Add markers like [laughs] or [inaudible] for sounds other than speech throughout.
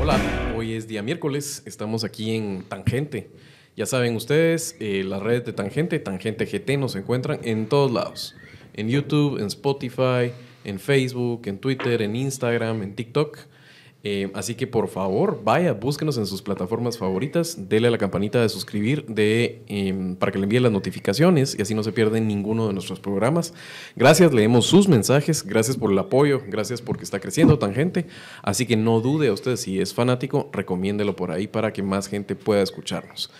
Hola, hoy es día miércoles, estamos aquí en Tangente. Ya saben ustedes, eh, las redes de Tangente, Tangente GT, nos encuentran en todos lados. En YouTube, en Spotify, en Facebook, en Twitter, en Instagram, en TikTok. Eh, así que por favor, vaya, búsquenos en sus plataformas favoritas, dele a la campanita de suscribir de, em, para que le envíe las notificaciones y así no se pierden ninguno de nuestros programas. Gracias, leemos sus mensajes, gracias por el apoyo, gracias porque está creciendo tan gente. Así que no dude a usted si es fanático, recomiéndelo por ahí para que más gente pueda escucharnos.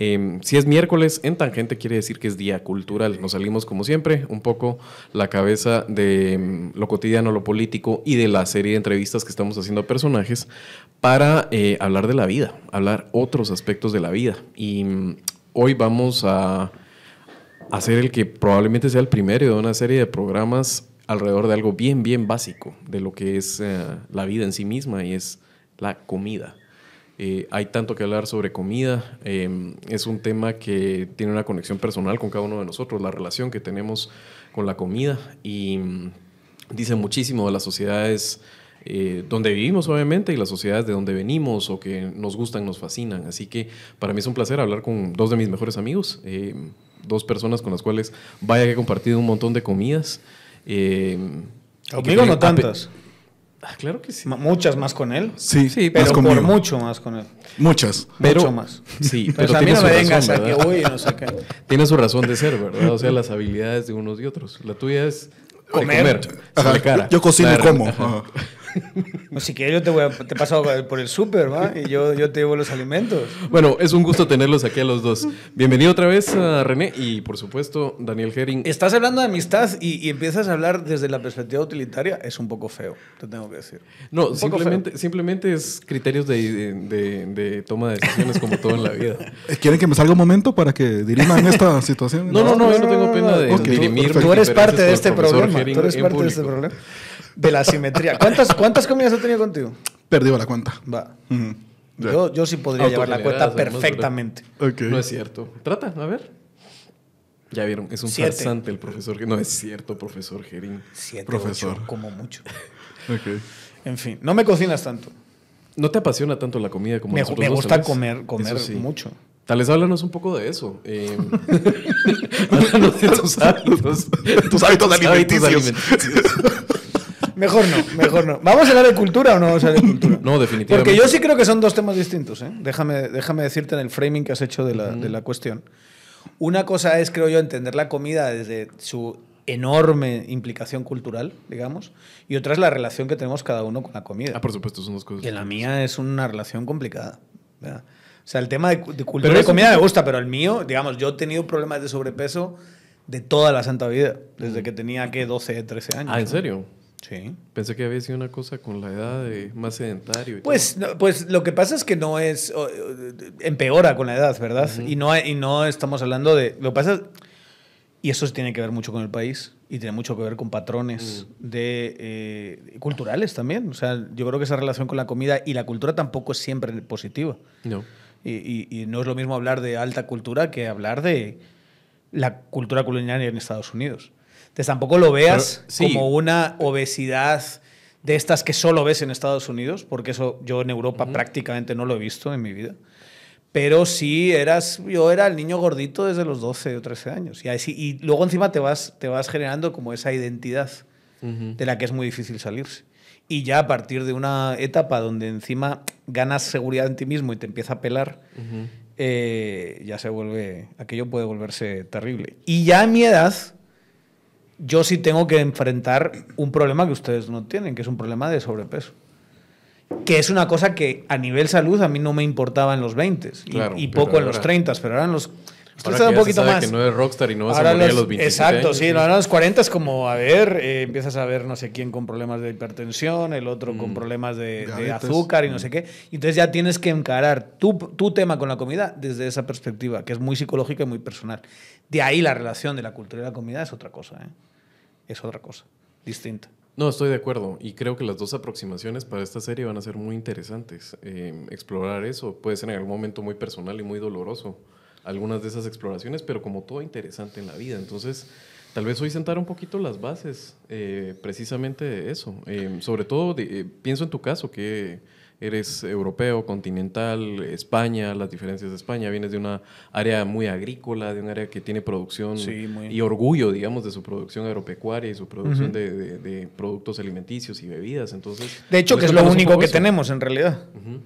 Em, si es miércoles en Tangente quiere decir que es día cultural. Nos salimos como siempre un poco la cabeza de em, lo cotidiano, lo político y de la serie de entrevistas que estamos haciendo a personajes para eh, hablar de la vida, hablar otros aspectos de la vida. Y mm, hoy vamos a hacer el que probablemente sea el primero de una serie de programas alrededor de algo bien, bien básico de lo que es eh, la vida en sí misma y es la comida. Eh, hay tanto que hablar sobre comida. eh, es un tema que tiene una conexión personal con cada uno de nosotros, la relación que tenemos con la comida. Y mm, dice muchísimo de las sociedades eh, donde vivimos, obviamente, y las sociedades de donde venimos o que nos gustan, nos fascinan. Así que para mí es un placer hablar con dos de mis mejores amigos, eh, dos personas con las cuales vaya que he compartido un montón de comidas. Conmigo no tantas. Ah, claro que sí. Muchas más con él. Sí, Sí, Pero más por conmigo. mucho más con él. Muchas. Pero- mucho más. [laughs] Sí, Pero, pero a mí tiene no me vengas razón, a que uy, no sé qué. [laughs] Tiene su razón de ser, ¿verdad? O sea, las habilidades de unos y otros. La tuya es de Comer. Ajá, cara. Yo, yo cocino y como. ajá. Ajá. No, si quieres yo te, voy a- te paso por el súper, ¿va? Y yo, yo te llevo los alimentos. Bueno, es un gusto tenerlos aquí a los dos. Bienvenido otra vez a René y, por supuesto, Daniel Herring. Estás hablando de amistad y, y empiezas a hablar desde la perspectiva utilitaria. Es un poco feo, te tengo que decir. No, simplemente, simplemente es criterios de, de- de toma de decisiones como todo en la vida. [laughs] ¿Quieren que me salga un momento para que diriman esta [laughs] situación? No, no, no, yo no tengo pena de dirimir. Tú eres diferencias parte de este problema. Herring Tú eres parte de este problema. De la simetría. ¿Cuántas, ¿Cuántas comidas he tenido contigo? Perdí la cuenta. Va. Yo, yo sí podría llevar la cuenta perfectamente. No es cierto. Trata, a ver. Ya vieron, es un Siete. farsante el profesor. No es cierto, profesor Herring. Siete, Profesor. ocho, como mucho. [laughs] Ok. En fin, no me cocinas tanto. ¿No te apasiona tanto la comida como Me, nosotros me gusta comer, comer sí. mucho. Tal vez háblanos un poco de eso. Eh, [laughs] [laughs] háblanos de tus hábitos. Tus hábitos alimenticios. alimenticios. Mejor no, mejor no. ¿Vamos a hablar de cultura o no vamos a hablar de cultura? No, definitivamente. Porque yo sí creo que son dos temas distintos. ¿eh? Déjame, déjame decirte en el framing que has hecho de la, de la cuestión. Una cosa es, creo yo, entender la comida desde su enorme implicación cultural, digamos, y otra es la relación que tenemos cada uno con la comida. Ah, por supuesto, son dos cosas. Que la mía es una relación complicada. ¿verdad? O sea, el tema de, de cultura Pero y comida me gusta, pero el mío, digamos, yo he tenido problemas de sobrepeso de toda la santa vida, desde que tenía, ¿qué? 12, 13 años. Ah, ¿en ¿no? serio? Sí. Pensé que había sido una cosa con la edad de más sedentario. y Pues, no, pues lo que pasa es que no es. o- o- empeora con la edad, ¿verdad? y, no, y no estamos hablando de. Lo que pasa es- Y eso tiene que ver mucho con el país y tiene mucho que ver con patrones de, eh, culturales también. O sea, yo creo que esa relación con la comida y la cultura tampoco es siempre positiva. No. Y, y- y no es lo mismo hablar de alta cultura que hablar de la cultura culinaria en Estados Unidos. Entonces tampoco lo veas Pero, sí. como una obesidad de estas que solo ves en Estados Unidos, porque eso yo en Europa prácticamente no lo he visto en mi vida. Pero sí eras, yo era el niño gordito desde los 12 o 13 años. Y, así, y luego encima te vas, te vas generando como esa identidad de la que es muy difícil salirse. Y ya a partir de una etapa donde encima ganas seguridad en ti mismo y te empieza a pelar, eh, ya se vuelve, aquello puede volverse terrible. Y ya a mi edad, yo sí tengo que enfrentar un problema que ustedes no tienen, que es un problema de sobrepeso. Que es una cosa que a nivel salud a mí no me importaba en los 20 y, Claro, y pero poco en los ahora- 30, pero ahora en los... Ahora que un ya se poquito sabe más. que no eres rockstar y no vas Ahora a morir a los- los 27 Exacto, años, sí. Ahora a los 40 es como, a ver, eh, empiezas a ver no sé quién con problemas de hipertensión, el otro Mm. con problemas de, de azúcar y no sé qué. Entonces ya tienes que encarar tu, tu tema con la comida desde esa perspectiva, que es muy psicológica y muy personal. De ahí la relación de la cultura y la comida es otra cosa, ¿eh? Es otra cosa, distinta. No, estoy de acuerdo. Y creo que las dos aproximaciones para esta serie van a ser muy interesantes. Eh, explorar eso puede ser en algún momento muy personal y muy doloroso. Algunas de esas exploraciones, pero como todo interesante en la vida. Entonces, Tal vez hoy sentar un poquito las bases, eh, precisamente de eso. Eh, sobre todo, de- eh, pienso en tu caso, que eres europeo, continental, España, las diferencias de España. Vienes de una área muy agrícola, de un área que tiene producción Sí, muy- y orgullo, digamos, de su producción agropecuaria y su producción de, de- de productos alimenticios y bebidas. Entonces, De hecho, que es lo único que eso. tenemos en realidad. Ujú.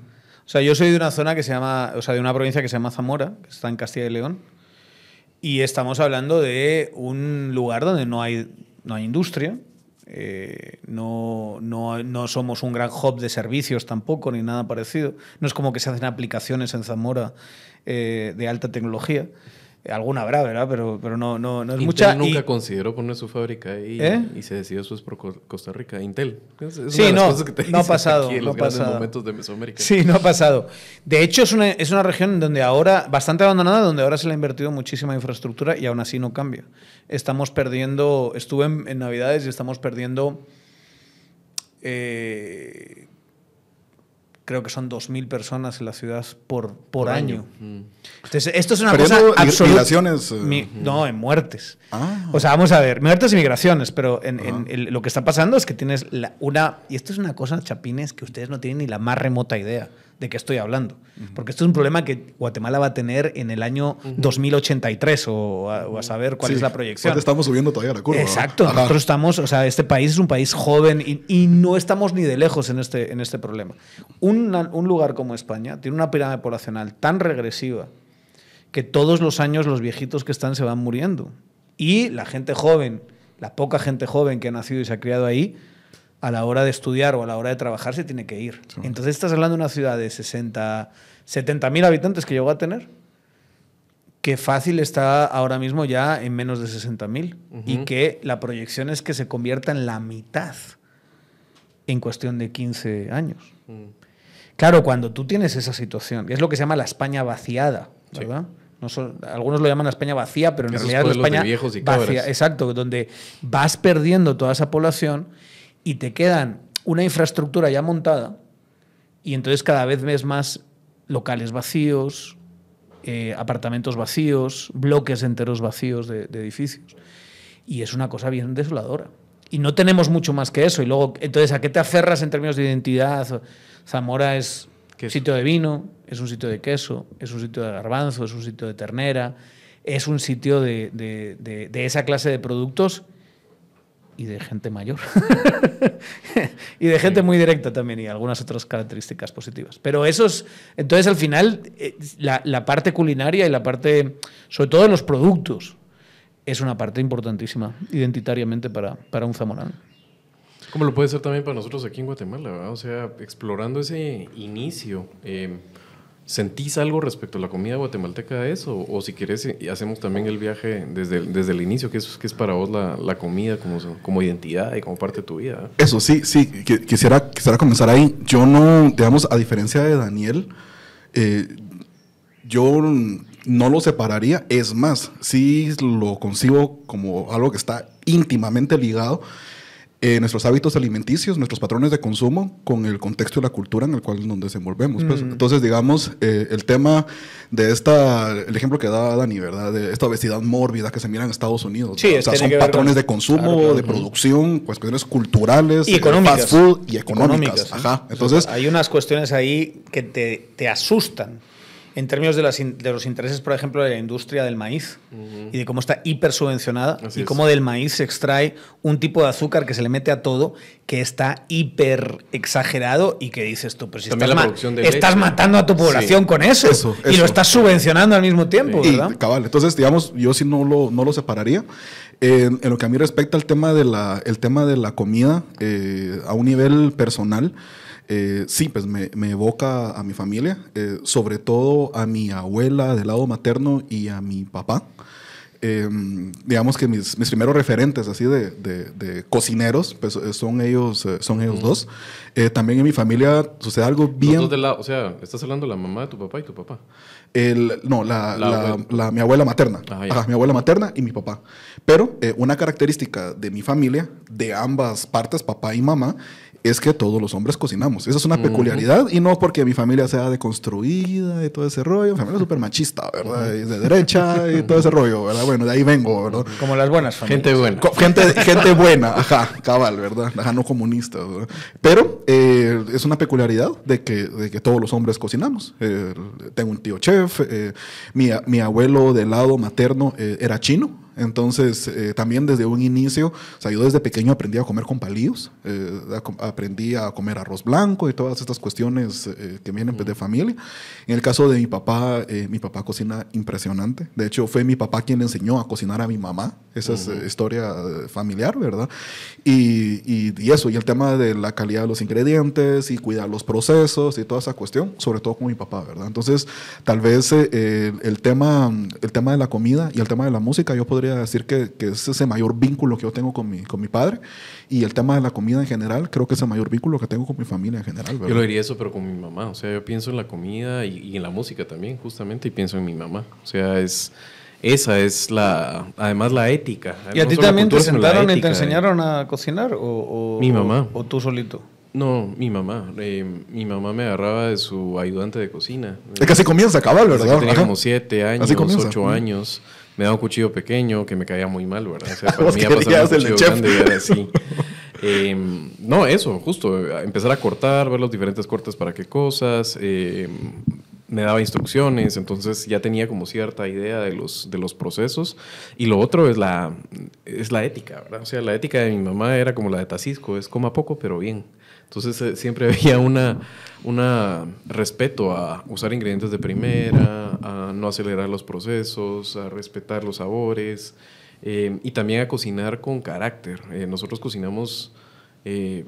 O sea, yo soy de una zona que se llama, o sea, de una provincia que se llama Zamora, que está en Castilla y León, y estamos hablando de un lugar donde no hay, no hay industria, eh, no, no, no somos un gran hub de servicios tampoco, ni nada parecido. No es como que se hacen aplicaciones en Zamora eh, de alta tecnología. Alguna habrá, ¿verdad? Pero, pero no, no, no es Intel mucha. nunca y- consideró poner su fábrica ahí ¿Eh? y se decidió eso es por Co- Costa Rica. Intel. Es, es Sí, no, que no ha pasado, aquí en no los ha pasado. momentos de Mesoamérica. Sí, no ha pasado. De hecho, es una, es una región donde ahora, bastante abandonada, donde ahora se le ha invertido muchísima infraestructura y aún así no cambia. Estamos perdiendo, estuve en, en Navidades y estamos perdiendo, eh, creo que son 2.000 personas en la ciudad por, por, año. Mm. Entonces, esto es una cosa absoluta. migraciones, eh. Mi- no, en muertes. Ah. O sea, vamos a ver, muertes y migraciones, pero en, en el- lo que está pasando es que tienes la- una... Y esto es una cosa, chapines, que ustedes no tienen ni la más remota idea de qué estoy hablando. Porque esto es un problema que Guatemala va a tener en el año 2083 o a, o a saber cuál Sí, es la proyección. estamos subiendo todavía la curva. Exacto, Ajá. nosotros estamos, o sea, este país es un país joven y, y no estamos ni de lejos en este, en este problema. Una- un lugar como España tiene una pirámide poblacional tan regresiva que todos los años los viejitos que están se van muriendo. Y la gente joven, la poca gente joven que ha nacido y se ha criado ahí, a la hora de estudiar o a la hora de trabajar se tiene que ir. Entonces estás hablando de una ciudad de 60, 70 mil habitantes que llegó a tener que fácil está ahora mismo ya en menos de 60 mil y que la proyección es que se convierta en la mitad en cuestión de 15 años. Mm. Claro, cuando tú tienes esa situación, es lo que se llama la España vaciada, ¿verdad? No son- algunos lo llaman la España vacía, pero en Esos realidad es la pueblos de España viejos y vacía. Exacto, donde vas perdiendo toda esa población y te quedan una infraestructura ya montada y entonces cada vez ves más locales vacíos, eh, apartamentos vacíos, bloques enteros vacíos de, de edificios. Y es una cosa bien desoladora. Y no tenemos mucho más que eso. Y luego, entonces, ¿a qué te aferras en términos de identidad? Zamora es Queso. sitio de vino, es un sitio de queso, es un sitio de garbanzo, es un sitio de ternera, es un sitio de- de- de esa clase de productos y de gente mayor. [laughs] y de gente muy directa también y algunas otras características positivas. Pero eso es, entonces al final, eh, la, la parte culinaria y la parte, sobre todo de los productos, es una parte importantísima identitariamente para, para un zamorano. Como lo puede ser también para nosotros aquí en Guatemala, ¿verdad? O sea, explorando ese inicio. eh, ¿Sentís algo respecto a la comida guatemalteca de eso? O si querés, hacemos también el viaje desde, desde el inicio, que es, que es para vos la, la comida como, como identidad y como parte de tu vida. ¿eh? Eso sí, sí, qui- quisiera, quisiera comenzar ahí. Yo no, digamos, a diferencia de Daniel, eh, yo no lo separaría. Es más, sí lo concibo como algo que está íntimamente ligado. Eh, nuestros hábitos alimenticios, nuestros patrones de consumo con el contexto y la cultura en el cual nos desenvolvemos. pues. Entonces, digamos, eh, el tema de esta, el ejemplo que da Dani, ¿verdad? De esta obesidad mórbida que se mira en Estados Unidos. Sí, o sea, son patrones con- de consumo, Claro, claro. de producción, pues cuestiones culturales, Y eh, económicas. fast food y económicas. Económicas. Ajá. Entonces, hay unas cuestiones ahí que te, te asustan en términos de, las in- de los intereses, por ejemplo, de la industria del maíz y de cómo está hiper subvencionada Así y es. cómo del maíz se extrae un tipo de azúcar que se le mete a todo que está hiper exagerado y que dices tú, pero si También estás, la ma- estás leche. matando a tu población Sí. con eso, Eso, y eso. lo estás subvencionando al mismo tiempo, y, ¿verdad? cabal, entonces, digamos, yo sí no lo, no lo separaría. En, en lo que a mí respecta al tema de la, el tema de la comida eh, a un nivel personal, eh, sí, pues me, me evoca a mi familia, eh, sobre todo a mi abuela del lado materno y a mi papá. Eh, digamos que mis, mis primeros referentes así de, de- de cocineros, pues eh, son ellos, eh, son ellos dos. Eh, también en mi familia sucede algo Los bien... dos de lado, o sea, estás hablando de la mamá de tu papá y tu papá. El, no, la, La la- la- mi abuela materna. Ah. Ajá, mi abuela materna y mi papá. Pero eh, una característica de mi familia, de ambas partes, papá y mamá, es que todos los hombres cocinamos. Esa es una peculiaridad y no porque mi familia sea deconstruida y todo ese rollo. Mi familia es súper machista, ¿verdad? Y de derecha y todo ese rollo, ¿verdad? Bueno, de ahí vengo, ¿verdad? Como las buenas familias. Gente buena. Co- Gente, gente buena, ajá, cabal, ¿verdad? Ajá, no comunista. ¿verdad? Pero eh, es una peculiaridad de que, de que todos los hombres cocinamos. Eh, tengo un tío chef, eh, mi, mi abuelo del lado materno eh, era chino. Entonces, eh, también desde un inicio, o sea, yo desde pequeño aprendí a comer con palillos, eh, a aprendí a comer arroz blanco y todas estas cuestiones eh, que vienen pues, de familia. En el caso de mi papá, eh, mi papá cocina impresionante. De hecho, fue mi papá quien le enseñó a cocinar a mi mamá. Esa es eh, historia eh, familiar, ¿verdad? Y, y- y eso, y el tema de la calidad de los ingredientes y cuidar los procesos y toda esa cuestión, sobre todo con mi papá, ¿verdad? Entonces, tal vez el, el tema, el tema de la comida y el tema de la música, yo podría decir que, que es ese mayor vínculo que yo tengo con mi, con mi padre. Y el tema de la comida en general, creo que es el mayor vínculo que tengo con mi familia en general, ¿verdad? Yo lo diría eso, pero con mi mamá. O sea, yo pienso en la comida y, y en la música también, justamente, y pienso en mi mamá. O sea, es esa es la, además la ética. ¿Y a No ti también te cultura, la sentaron y te ética. enseñaron a cocinar? ¿O, o- Mi o- mamá. O, tú solito? No, mi mamá. Eh, mi mamá me agarraba de su ayudante de cocina. Es que así comienza, cabal, Desde que ¿verdad? tenía Ajá. como siete años, ocho años. Me daba un cuchillo pequeño que me caía muy mal, ¿verdad? O sea, [laughs] para mí ya pasar un cuchillo grande y era así. Eh, no, eso, justo. Empezar a cortar, ver los diferentes cortes para qué cosas. eh, me daba instrucciones, entonces ya tenía como cierta idea de los, de los procesos. Y lo otro es la, es la ética, ¿verdad? O sea, la ética de mi mamá era como la de Tacisco, es coma poco pero bien. Entonces eh, siempre [laughs] había una, una respeto a usar ingredientes de primera, a no acelerar los procesos, a respetar los sabores eh, y también a cocinar con carácter. Eh, nosotros cocinamos, eh,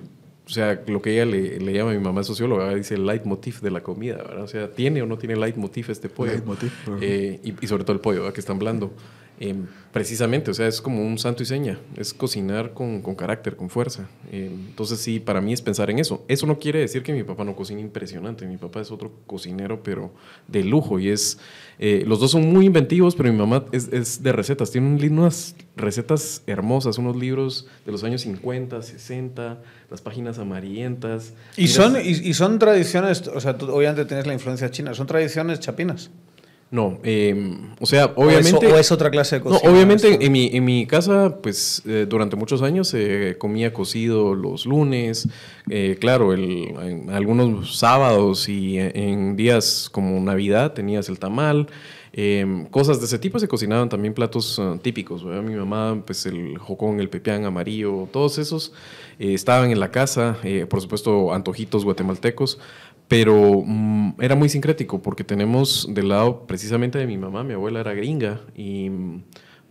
o sea, lo que ella le, le llama a mi mamá es socióloga, dice el leitmotiv de la comida, ¿verdad? O sea, ¿tiene o no tiene leitmotiv este pollo? Leitmotiv, y, y sobre todo el pollo, ¿verdad? que están blando. Eh, precisamente, o sea, es como un santo y seña, es cocinar con, con carácter, con fuerza. Eh, entonces sí, para mí es pensar en eso. Eso no quiere decir que mi papá no cocine impresionante, mi papá es otro cocinero, pero de lujo, y es, eh, los dos son muy inventivos, pero mi mamá es, es de recetas, tiene unas recetas hermosas, unos libros de los años 50, 60, las páginas amarillentas. ¿Y son, y, y son tradiciones, o sea, tú obviamente tienes la influencia china, son tradiciones chapinas? No, eh, o sea, ¿O es- obviamente... ¿O es, otra clase de No, cocina? obviamente esto? en mi, en mi casa, pues eh, durante muchos años se comía cocido los lunes, eh, claro, el- en algunos sábados y en, en días como Navidad tenías el tamal, eh, cosas de ese tipo se cocinaban también platos eh, típicos, ¿verdad? Mi mamá, pues el jocón, el pepián amarillo, todos esos eh, estaban en la casa, eh, por supuesto antojitos guatemaltecos, pero mm, era muy sincrético porque tenemos del lado precisamente de mi mamá, mi abuela era gringa y mm,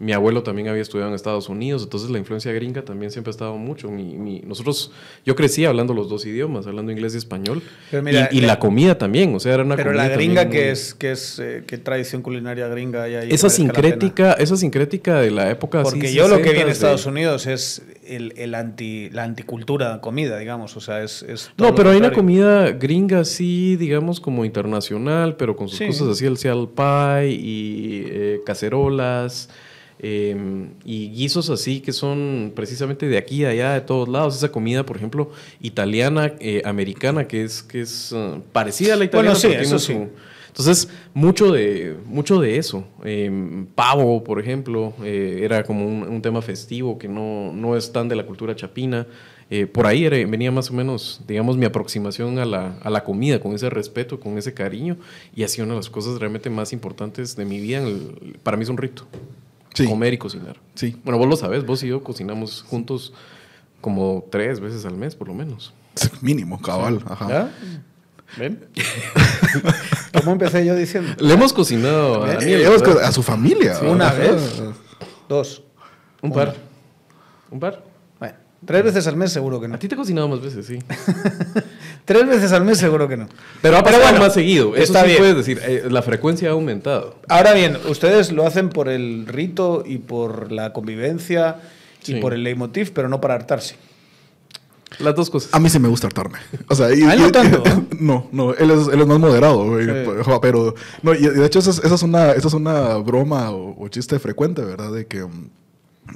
mi abuelo también había estudiado en Estados Unidos, entonces la influencia gringa también siempre ha estado mucho. Mi- mi- nosotros, yo crecí hablando los dos idiomas, hablando inglés y español, mira, y, y la- la comida también, o sea, era una Pero comida la gringa, muy- que es, que es eh, ¿qué tradición culinaria gringa hay ahí? esa que sincrética, esa sincrética de la época así, Porque yo lo que vi en 60s de- Estados Unidos es el, el anti, la anticultura comida, digamos. O sea, es. es todo No, pero hay una comida gringa sí, digamos, como internacional, pero con sus Sí. cosas así, el seal pie y eh, cacerolas eh, y guisos así que son precisamente de aquí, de allá, de todos lados. Esa comida, por ejemplo, italiana, eh, americana, que es, que es eh, parecida a la italiana. Bueno, sí, eso sí. Entonces, mucho de, mucho de eso. Eh, pavo, por ejemplo, eh, era como un, un tema festivo que no, no es tan de la cultura chapina. Eh, por ahí era- venía más o menos, digamos, mi aproximación a la, a la comida, con ese respeto, con ese cariño. Y ha sido una de las cosas realmente más importantes de mi vida. el- para mí es un rito. Sí. Comer y cocinar. Sí. Bueno, vos lo sabes, vos y yo cocinamos juntos como tres veces al mes, por lo menos. Mínimo, cabal. Ajá. ¿Ya? ¿Ven? [laughs] ¿Cómo empecé yo diciendo? Le hemos cocinado a Eh, Daniel. hemos co- a su familia. Una Ajá. vez. Dos. Un par. Un par. Bueno, tres veces al mes seguro que no. A ti te he cocinado más veces, sí. [laughs] Tres veces al mes seguro que no. Pero ha pasado bueno, más seguido. Eso está sí bien. puedes decir. eh, la frecuencia ha aumentado. Ahora bien, ustedes lo hacen por el rito y por la convivencia y Sí. por el leitmotiv, pero no para hartarse. Las dos cosas. A mí sí me gusta hartarme. O sea, y- A [laughs] él no tanto, [laughs] no, no, él es, él es más moderado, güey. Sí. Ojo, Pero, no, y de hecho, esa es, esa es una, esa es una broma o, o chiste frecuente, ¿verdad? De que, mm,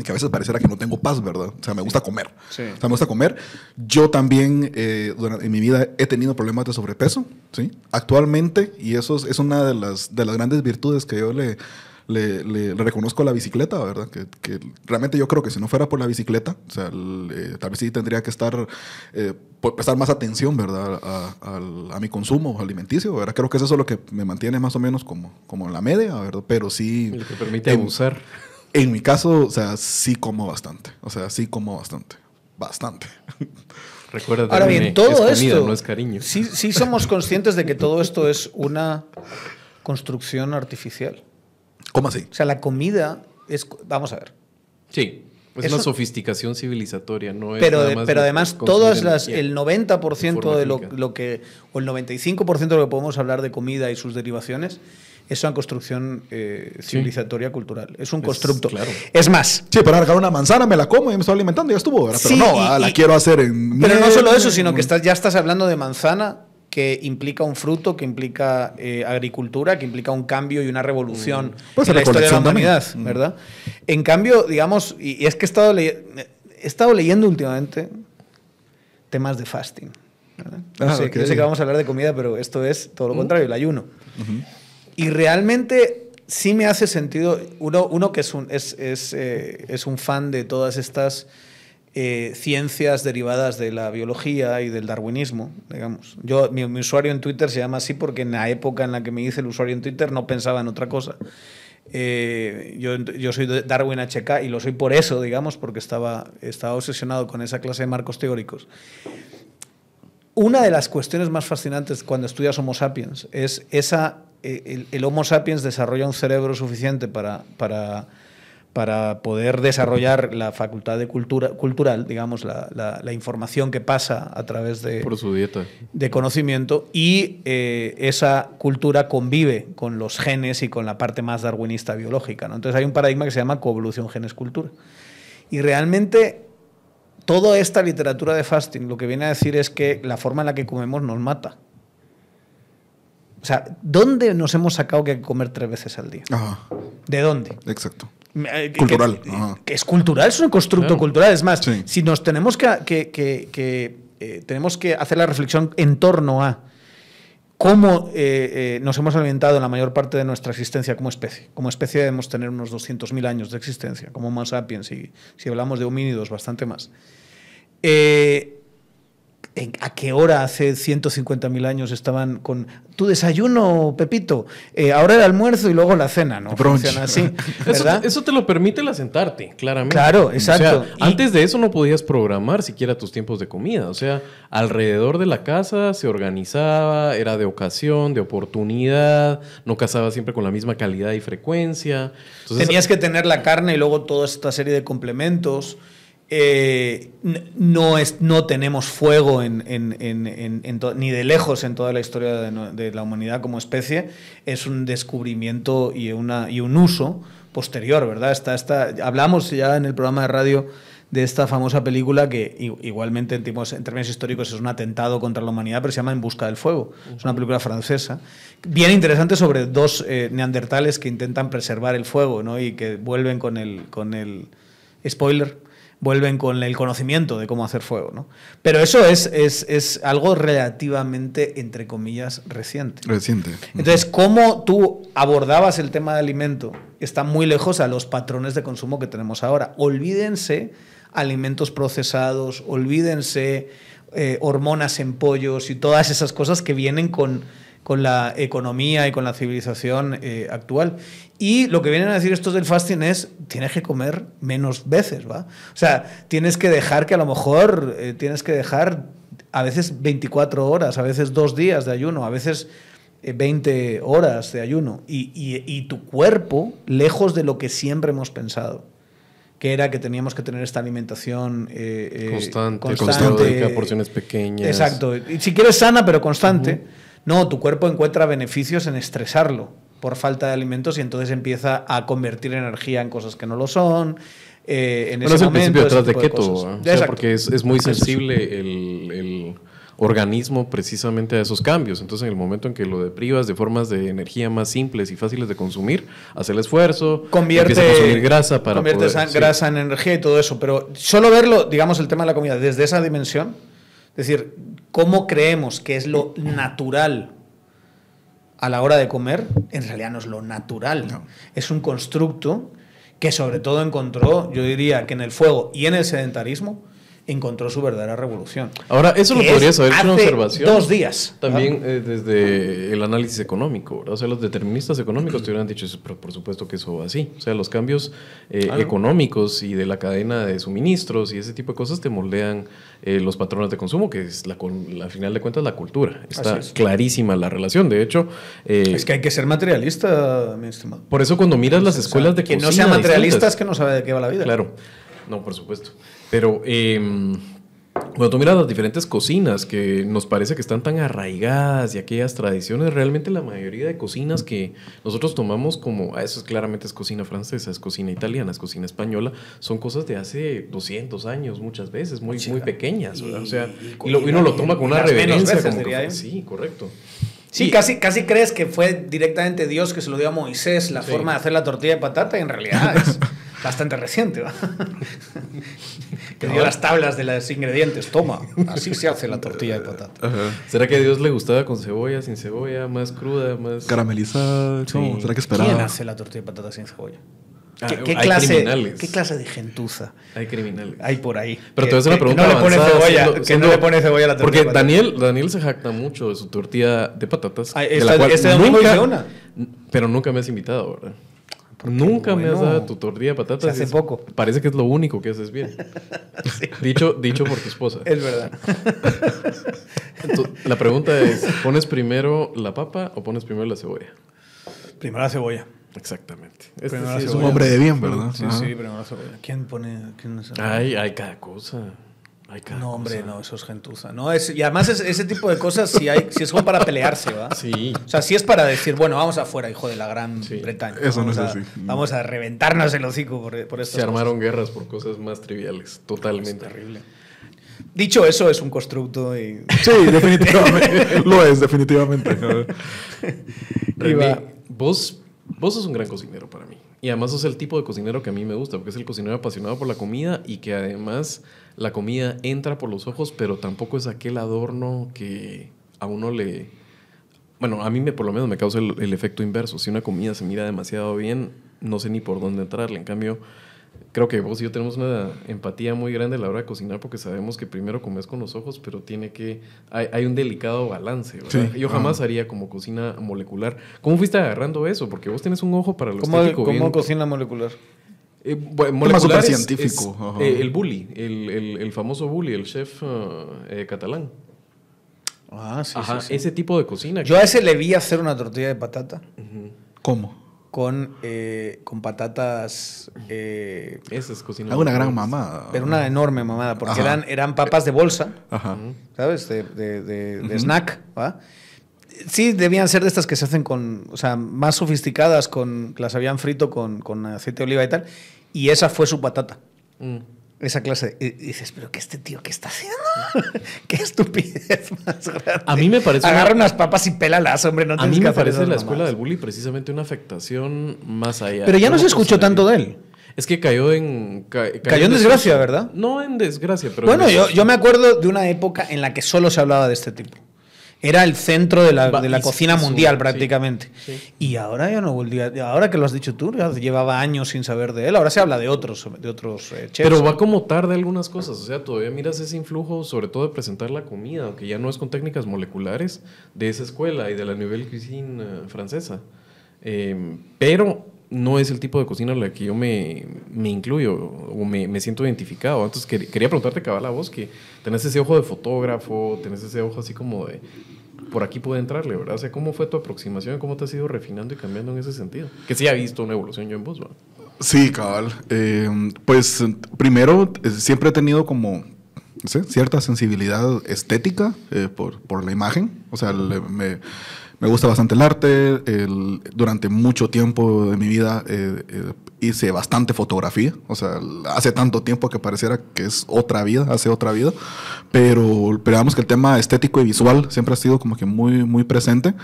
que a veces pareciera que no tengo paz, ¿verdad? O sea, me gusta comer. Sí. O sea, me gusta comer. Yo también eh, durante, en mi vida he tenido problemas de sobrepeso, ¿sí? Actualmente, y eso es, es una de las, de las grandes virtudes que yo le, le, le- le reconozco a la bicicleta, ¿verdad? Que, que realmente yo creo que si no fuera por la bicicleta, o sea, eh, tal vez sí tendría que estar, eh, prestar más atención, ¿verdad? A, al- a mi consumo alimenticio, ¿verdad? Creo que eso es lo que me mantiene más o menos como, como en la media, ¿verdad? Pero sí... Lo que permite abusar. En mi caso, o sea, sí como bastante. O sea, sí como bastante. Bastante. [laughs] Recuerda Ahora bien, todo es comida, esto. no es cariño. Sí, sí somos conscientes de que todo esto es una construcción artificial. ¿Cómo así? O sea, la comida es. Vamos a ver. Sí. Es Eso- una sofisticación civilizatoria, no es Pero, nada de- más pero además, todas las, el 90% forma de lo, lo que, o el 95% de lo que podemos hablar de comida y sus derivaciones, es una construcción eh, civilizatoria cultural. Es un Es- constructo. claro. Es más, Sí, para agarrar una manzana, me la como y me estoy alimentando ya estuvo, ¿verdad? Pero Sí, no, y- ah, la y- quiero hacer en... Pero no solo eso, sino que estás, ya estás hablando de manzana, que implica un fruto, que implica eh, agricultura, que implica un cambio y una revolución Pues en la historia de la recolección también. humanidad, Mm. ¿verdad? En cambio, digamos, y, y es que he estado, he estado leyendo últimamente temas de fasting. ¿verdad? Yo Ah, sé, ok. yo sé que vamos a hablar de comida, pero esto es todo lo contrario, el ayuno. Y realmente sí me hace sentido, uno, uno que es un, es, es, eh, es un fan de todas estas eh, ciencias derivadas de la biología y del darwinismo, digamos. Yo, mi, usuario en Twitter se llama así porque en la época en la que me hice el usuario en Twitter no pensaba en otra cosa. Eh, yo, yo soy Darwin HK y lo soy por eso, digamos, porque estaba, estaba obsesionado con esa clase de marcos teóricos. Una de las cuestiones más fascinantes cuando estudias Homo sapiens es esa, el, el Homo sapiens desarrolla un cerebro suficiente para, para, para poder desarrollar la facultad de cultura, cultural, digamos, la, la- la información que pasa a través de, Por su dieta. de conocimiento y eh, esa cultura convive con los genes y con la parte más darwinista biológica. ¿no? Entonces hay un paradigma que se llama coevolución genes-cultura. Y realmente toda esta literatura de fasting lo que viene a decir es que la forma en la que comemos nos mata. O sea, ¿dónde nos hemos sacado que hay que comer tres veces al día? Ajá, ¿De dónde? exacto. Eh, que- Cultural, Que, ajá. que es cultural, es un constructo Claro. cultural. Es más, Sí. si nos tenemos que, que- que- que, eh, tenemos que hacer la reflexión en torno a cómo eh, eh, nos hemos alimentado en la mayor parte de nuestra existencia como especie. Como especie debemos tener unos 200.000 años de existencia, como Homo sapiens, y si hablamos de homínidos, bastante más. Eh, ¿en- ¿A qué hora hace 150.000 años estaban con tu desayuno, Pepito? Eh, ahora el almuerzo y luego la cena, ¿no? Brunch. Funciona así, [laughs] Eso, ¿verdad? eso te lo permite el asentarte, claramente. Claro, O exacto. sea, Y- antes de eso no podías programar siquiera tus tiempos de comida. O sea, alrededor de la casa se organizaba, era de ocasión, de oportunidad, no cazaba siempre con la misma calidad y frecuencia. Entonces, Tenías que tener la carne y luego toda esta serie de complementos. Eh, no, es, no tenemos fuego en, en- en- to- ni de lejos en toda la historia de, la humanidad como especie. Es un descubrimiento y, una, y un uso posterior, ¿verdad? Está, está, hablamos ya en el programa de radio de esta famosa película que igualmente en términos históricos es un atentado contra la humanidad, pero se llama En Busca del Fuego. Es una película francesa. Bien interesante sobre dos eh, neandertales que intentan preservar el fuego ¿no? y que vuelven con el, con el spoiler, vuelven con el conocimiento de cómo hacer fuego. ¿no? Pero eso es, es, es algo relativamente, entre comillas, reciente. Reciente. Entonces, cómo tú abordabas el tema de alimento está muy lejos a los patrones de consumo que tenemos ahora. Olvídense alimentos procesados, olvídense eh, hormonas en pollos y todas esas cosas que vienen con, con la economía y con la civilización eh, actual. Y lo que vienen a decir estos del fasting es, tienes que comer menos veces, ¿va? O sea, tienes que dejar que a lo mejor, eh, tienes que dejar a veces 24 horas, a veces dos días de ayuno, a veces eh, 20 horas de ayuno. Y, y- y tu cuerpo, lejos de lo que siempre hemos pensado, que era que teníamos que tener esta alimentación eh, eh, constante, constante. periódica, porciones pequeñas. Exacto. Y si quieres sana pero constante, no, tu cuerpo encuentra beneficios en estresarlo por falta de alimentos y entonces empieza a convertir energía en cosas que no lo son. eh, en Bueno, ese es el momento, principio detrás de de keto. ¿verdad? O sea, porque es, es muy sensible el, el organismo precisamente a esos cambios. Entonces, en el momento en que lo deprivas de formas de energía más simples y fáciles de consumir, hace el esfuerzo, convierte empieza a consumir grasa para convierte poder- esa sí. grasa en energía y todo eso. Pero solo verlo, digamos, el tema de la comida desde esa dimensión, es decir, cómo creemos que es lo natural a la hora de comer, en realidad no es lo natural. No. Es un constructo que sobre todo encontró, yo diría que en el fuego y en el sedentarismo, encontró su verdadera revolución. Ahora, eso lo Que podrías es haber hecho una hace observación. dos días. También eh, desde el análisis económico, ¿verdad? O sea, los deterministas económicos te hubieran dicho, pero por supuesto que eso va así. O sea, los cambios eh, económicos y de la cadena de suministros y ese tipo de cosas te moldean eh, los patrones de consumo, que es, la, al final de cuentas, la cultura. Está es. clarísima la relación. De hecho, eh, Es que hay que ser materialista, mi estimado. por eso cuando miras las escuelas de Quien no sea materialista es que no sabe de qué va la vida. Claro, no, por supuesto. Pero eh, cuando tú miras las diferentes cocinas que nos parece que están tan arraigadas y aquellas tradiciones, realmente la mayoría de cocinas que nosotros tomamos como, ah, eso es claramente es cocina francesa, es cocina italiana, es cocina española, son cosas de hace 200 años muchas veces, muy, muy pequeñas, ¿verdad? O sea, Y- lo, uno lo toma con una reverencia. veces, como que sí, correcto. Sí, casi, casi crees que fue directamente Dios que se lo dio a Moisés la Sí. forma de hacer la tortilla de patata y en realidad es [laughs] bastante reciente. ¿va? [laughs] que dio las tablas de los ingredientes. Toma, así se hace la tortilla de patata. ¿Será que a Dios le gustaba con cebolla, sin cebolla, más cruda, más... Caramelizada, ¿cómo? Sí. ¿será que ¿Quién esperaba? hace la tortilla de patata sin cebolla? Ah, ¿Qué, hay clase, criminales. ¿Qué clase de gentuza Hay criminales. hay por ahí? Pero te voy a hacer una pregunta Que no le pone avanzada, cebolla, siendo- que siendo- no le pone cebolla a la tortilla Porque de. Daniel, Daniel se jacta mucho de su tortilla de patatas. Ay, de esta- la cual este domingo hice una. Pero nunca me has invitado, ¿verdad? Nunca me has dado tu tortilla de patatas. Se hace Es- poco. Parece que es lo único que haces bien. [laughs] dicho, dicho por tu esposa. Es verdad. [laughs] La pregunta es, ¿pones primero la papa o pones primero la cebolla? Primero la cebolla. Exactamente. Este Primero la sí es un hombre de bien, ¿verdad? Sí, Ajá. sí, primero la cebolla. ¿Quién pone...? quién es- hay cada cosa. No, hombre, cosa. no, eso es gentuza. No, es, y además es- ese tipo de cosas, si, hay, si es como para pelearse, ¿verdad? Sí. O sea, si es para decir, bueno, vamos afuera, hijo de la gran Sí. Bretaña. Eso no vamos es a, así. Vamos a reventarnos el hocico por, por Se armaron guerras por cosas más triviales. Totalmente. cosas. Terrible. Dicho eso, es un constructo y... Sí, [laughs] definitivamente. [laughs] Lo es, definitivamente. René, vos, vos sos un gran cocinero para mí. Y además sos el tipo de cocinero que a mí me gusta, porque es el cocinero apasionado por la comida y que además la comida entra por los ojos, pero tampoco es aquel adorno que a uno le... Bueno, a mí me, por lo menos me causa el, el efecto inverso. Si una comida se mira demasiado bien, no sé ni por dónde entrarle. En cambio, creo que vos y yo tenemos una empatía muy grande a la hora de cocinar porque sabemos que primero comes con los ojos, pero tiene que... Hay, hay un delicado balance, ¿verdad? Sí, Yo jamás haría como cocina molecular. ¿Cómo fuiste agarrando eso? Porque vos tienes un ojo para lo ¿Cómo, cómo bien- cocina molecular? Eh, Tema es, ajá. eh, el bully, el, el- el famoso bully, el chef uh, eh, catalán. Ah, sí, Ajá, sí, sí. ese tipo de cocina. Yo a ese le vi hacer una tortilla de patata ¿Cómo? con, eh, con patatas... eh, Esa es cocina. Hago una gran mamada. pero una enorme mamada, porque Ajá. eran, eran papas de bolsa. Ajá. ¿sabes? De, de- de- de snack, ¿va? Sí, debían ser de estas que se hacen con, o sea, más sofisticadas, con, que las habían frito con, con aceite de oliva y tal. Y esa fue su patata, Mm. esa clase. Y, dices, pero ¿qué este tío qué está haciendo? [laughs] ¿Qué estupidez [laughs] más grande? A mí me parece Agarra una- unas papas y pélalas, hombre, no A mí me parece la escuela del bully precisamente una afectación más allá. Pero ya no se escuchó tanto de él. Es que cayó en. ca- Cayó en desgracia, ¿verdad? No en desgracia, pero. Bueno, en yo, yo me acuerdo de una época en la que solo se hablaba de este tipo. Era el centro de la, de la cocina mundial sí, prácticamente. sí. Y ahora ya no volvía. Ahora que lo has dicho tú, ya llevaba años sin saber de él. Ahora se habla de otros, de otros eh, chefs. Pero va como tarde algunas cosas. O sea, todavía miras ese influjo, sobre todo de presentar la comida, aunque ya no es con técnicas moleculares, de esa escuela y de la Nouvelle Cuisine eh, francesa. Eh, pero no es el tipo de cocina en la que yo me, me incluyo o me, me siento identificado. Entonces quer- quería preguntarte, cabal, a vos, que tenés ese ojo de fotógrafo, tenés ese ojo así como de... Por aquí puede entrarle, ¿verdad? O sea, ¿cómo fue tu aproximación? ¿Cómo te has ido refinando y cambiando en ese sentido? Que sí ha visto una evolución yo en vos, ¿verdad? Sí, cabal. Eh, pues primero, eh, siempre he tenido como cierta sensibilidad estética eh, por, por la imagen. O sea, me, Me gusta bastante el arte. el- durante mucho tiempo de mi vida eh, eh, hice bastante fotografía. O sea, hace tanto tiempo que pareciera que es otra vida, hace otra vida. Pero, pero digamos que el tema estético y visual siempre ha sido como que muy, muy presente.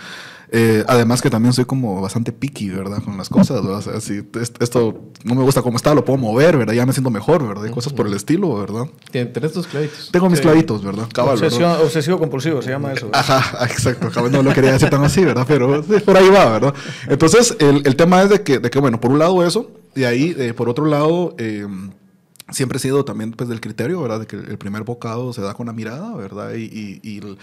Eh, además que también soy como bastante picky, ¿verdad? Con las cosas, ¿verdad? O sea, si est- esto no me gusta como está, lo puedo mover, ¿verdad? Ya me siento mejor, ¿verdad? Y cosas por el estilo, ¿verdad? Tien- Tenés tus clavitos. Tengo mis Sí. clavitos, ¿verdad? Cabal, ¿verdad? Obsesión- obsesivo compulsivo se llama eso. Ajá, [laughs] exacto. Cabal, No lo quería decir tan así, ¿verdad? Pero sí, por ahí va, ¿verdad? Entonces, el, el tema es de que, de que, bueno, por un lado eso, y ahí, eh, por otro lado, eh, siempre he sido también pues, del criterio, ¿verdad? De que el primer bocado se da con la mirada, ¿verdad? Y, y- y el,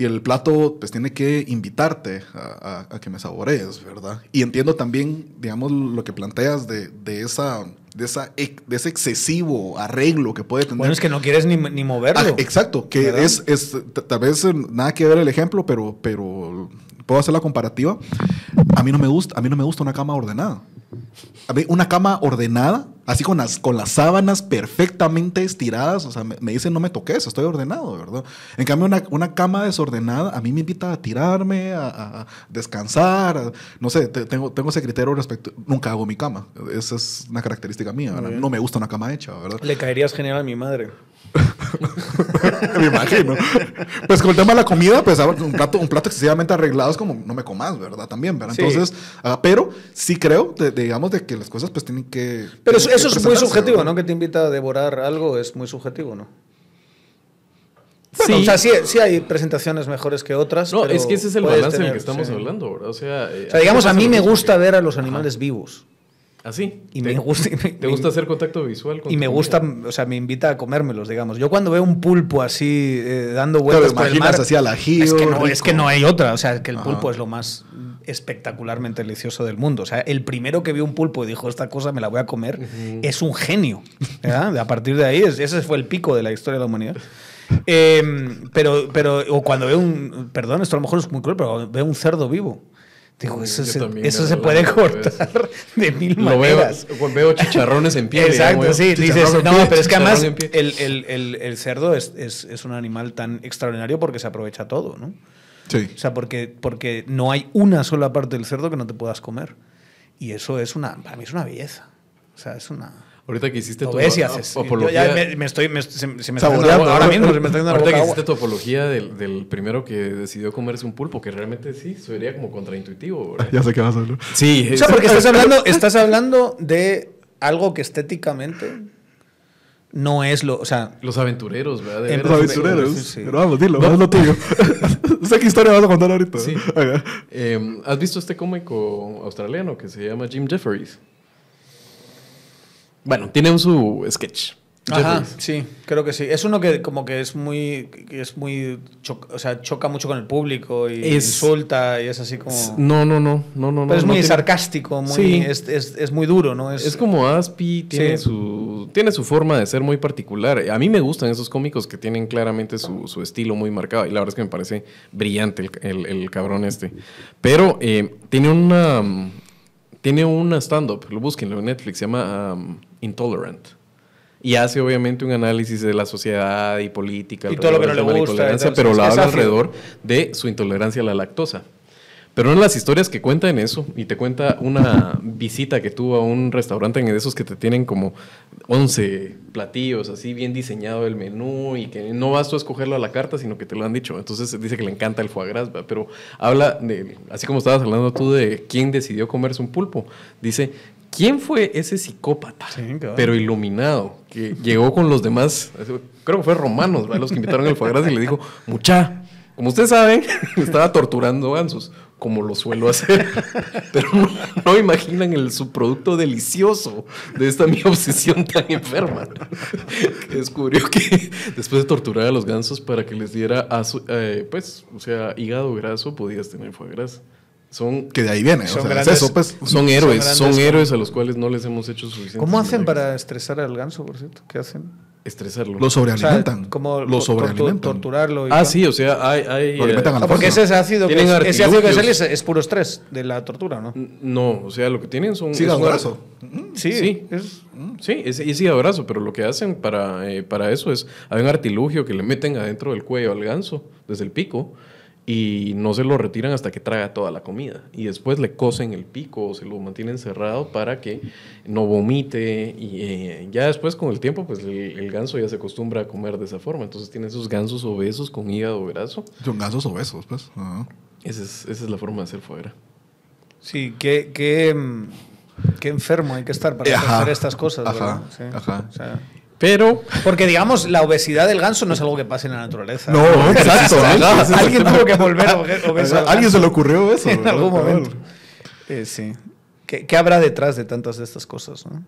y el plato, pues, tiene que invitarte a, a- a que me saborees, ¿verdad? Y entiendo también, digamos, lo que planteas de, de esa... De, esa, de ese excesivo arreglo que puede tener Bueno, es que no quieres ni, ni moverlo. Ah, exacto, que ¿Verdad? es, es tal vez eh, nada que ver el ejemplo, pero, pero puedo hacer la comparativa. A mí no me gusta, a mí no me gusta una cama ordenada. Una cama ordenada, así con las, con las sábanas perfectamente estiradas, o sea, me, me dicen no me toques, estoy ordenado, ¿verdad? En cambio, una, una cama desordenada a mí me invita a tirarme, a, a- a descansar, a- no sé, te- tengo, tengo ese criterio respecto, nunca hago mi cama, esa es una característica mía, ¿verdad? no me gusta una cama hecha, ¿verdad? Le caerías genial a mi madre. [laughs] me imagino. Pues con el tema de la comida, pues un plato, un plato excesivamente arreglado es como no me comas, ¿verdad? También, ¿verdad? Sí. Entonces, ah, pero sí creo, de- de- digamos, de que las cosas pues tienen que... Pero eso, tienen que eso es muy subjetivo, ¿verdad? ¿no? Que te invita a devorar algo es muy subjetivo, ¿no? Sí. Bueno, o sea, sí, sí hay presentaciones mejores que otras. No, pero es que ese es el balance del que estamos sí. hablando, ¿verdad? O sea, eh, O sea, digamos, a mí me gusta ver a los animales vivos. Así. Y ¿Te- me gusta. y me- ¿Te gusta hacer contacto visual con Y me comida? gusta, o sea, me invita a comérmelos, digamos. Yo cuando veo un pulpo así eh, dando Claro, vueltas por el imaginas mar, así al ajío, es que no, rico. es que no hay otra, o sea, que el Ajá. pulpo es lo más espectacularmente delicioso del mundo. O sea, el primero que vio un pulpo y dijo esta cosa me la voy a comer es un genio. ¿verdad? A partir de ahí, es- ese fue el pico de la historia de la humanidad. Eh, pero, pero, o cuando veo un, perdón, esto a lo mejor es muy cruel, pero cuando veo un cerdo vivo, digo, eso, yo se, eso puede cortar [laughs] de mil Lo veo, maneras. veo chicharrones en pie. Exacto, digamos, sí. Dices, no, pie, pero es que además el, el- el- el cerdo es, es- es un animal tan extraordinario porque se aprovecha todo, ¿no? Sí. O sea, porque, porque no hay una sola parte del cerdo que no te puedas comer. Y eso es una, para mí es una belleza. O sea, es una... Ahorita que hiciste Lo tu haces. apología. Yo ya me, me estoy, me- se, se me está haciendo- ahora mismo se me está haciendo la Ahorita que agua. hiciste tu apología del, del primero que decidió comerse un pulpo, que realmente sí, sería como contraintuitivo, ¿verdad? [laughs] Ya sé qué vas a hablar. Sí, O sea, porque estás [laughs] hablando, estás hablando de algo que estéticamente no es lo... O sea, Los aventureros, ¿verdad? De En Los aventureros. Sí, sí. Pero vamos, dilo, haz lo tuyo. [laughs] sé qué historia vas a contar ahorita. Sí. Eh, ¿Has visto este cómico australiano que se llama Jim Jefferies? Bueno, tiene un su sketch. Ajá, sí, creo que sí. Es uno que como que es muy, que es muy, o sea, choca mucho con el público y Es- insulta y es así como... No, no, no, no, no. Pero es no muy tiene- sarcástico, muy, Sí. es, es- es muy duro, ¿no? Es como Aspi, tiene, Sí. su, tiene su forma de ser muy particular. A mí me gustan esos cómicos que tienen claramente su, su estilo muy marcado. Y la verdad es que me parece brillante el, el- el cabrón este. Pero eh, tiene una. Tiene una stand-up, lo búsquenlo en Netflix, se llama um, Intolerant. Y hace obviamente un análisis de la sociedad y política. Y todo lo que no le gusta pero es habla alrededor de su intolerancia a la lactosa. Pero de las historias que cuenta en eso, y te cuenta una visita que tuvo a un restaurante en esos que te tienen como 11 platillos, así bien diseñado el menú, y que no vas tú a escogerlo a la carta, sino que te lo han dicho. Entonces dice que le encanta el foie gras, pero habla de, así como estabas hablando tú de quién decidió comerse un pulpo, dice, ¿quién fue ese psicópata, Sí, claro. pero iluminado, que llegó con los demás, creo que fue romanos, los que invitaron el foie gras y le dijo, mucha, como ustedes saben, [laughs] estaba torturando gansos, como lo suelo hacer. [laughs] Pero no, no imaginan el subproducto delicioso de esta mi obsesión tan enferma. Que descubrió que después de torturar a los gansos para que les diera, eh, pues, o sea, hígado graso, podías tener foie gras. Son, Que de ahí viene. Son o sea, grandes- es eso, pues. son héroes, son, grandes héroes a los cuales no les hemos hecho suficiente. ¿Cómo hacen para estresar al ganso, por cierto? ¿Qué hacen? Estresarlo? Lo O sea, sobrealimentan. ¿cómo lo sobrealimentan. torturarlo? y ah, tal? sí, o sea, hay... hay Lo alimentan a la Ah, porque ese ácido que, ese ácido que sale es, es puro estrés de la tortura, ¿no? No, o sea, lo que tienen son... Sí, es un- brazo. Sí, Sí. es- Sí, es, es abrazo, pero lo que hacen para, eh, para eso es, hay un artilugio que le meten adentro del cuello al ganso, desde el pico, y no se lo retiran hasta que traga toda la comida. Y después le cosen el pico o se lo mantienen cerrado para que no vomite. Y eh, ya después, con el tiempo, pues el, el ganso ya se acostumbra a comer de esa forma. Entonces tiene esos gansos obesos con hígado graso. Son gansos obesos, pues. Esa es, esa es la forma de hacer fuera. Sí, qué, qué, mm, qué enfermo hay que estar para Ajá. hacer estas cosas, Ajá. ¿verdad? Sí. Ajá. O sea, Pero porque, digamos, la obesidad del ganso no es algo que pase en la naturaleza. No, [laughs] exacto. Alguien tuvo que volver obe- [laughs] obeso al A alguien se le ocurrió eso. [laughs] en algún momento. Eh, sí. ¿Qué, qué habrá detrás de tantas de estas cosas? no?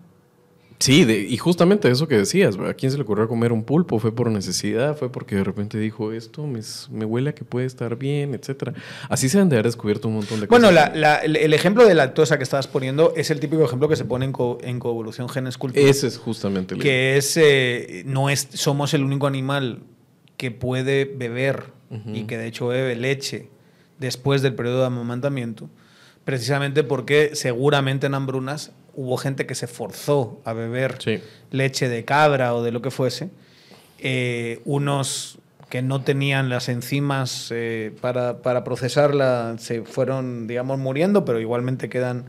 Sí, de- y justamente eso que decías. ¿a quién se le ocurrió comer un pulpo? ¿Fue por necesidad? ¿Fue porque de repente dijo esto me, huele a que puede estar bien, etcétera? Así se han de haber descubierto un montón de cosas. Bueno, la- la- el, ejemplo de lactosa que estabas poniendo es el típico ejemplo que se pone en, co- en coevolución genes cultura. Ese es justamente el que es, eh, no es, somos el único animal que puede beber y que de hecho bebe leche después del periodo de amamantamiento, precisamente porque seguramente en hambrunas hubo gente que se forzó a beber Sí. leche de cabra o de lo que fuese, eh, unos que no tenían las enzimas eh, para, para procesarla se fueron, digamos, muriendo, pero igualmente quedan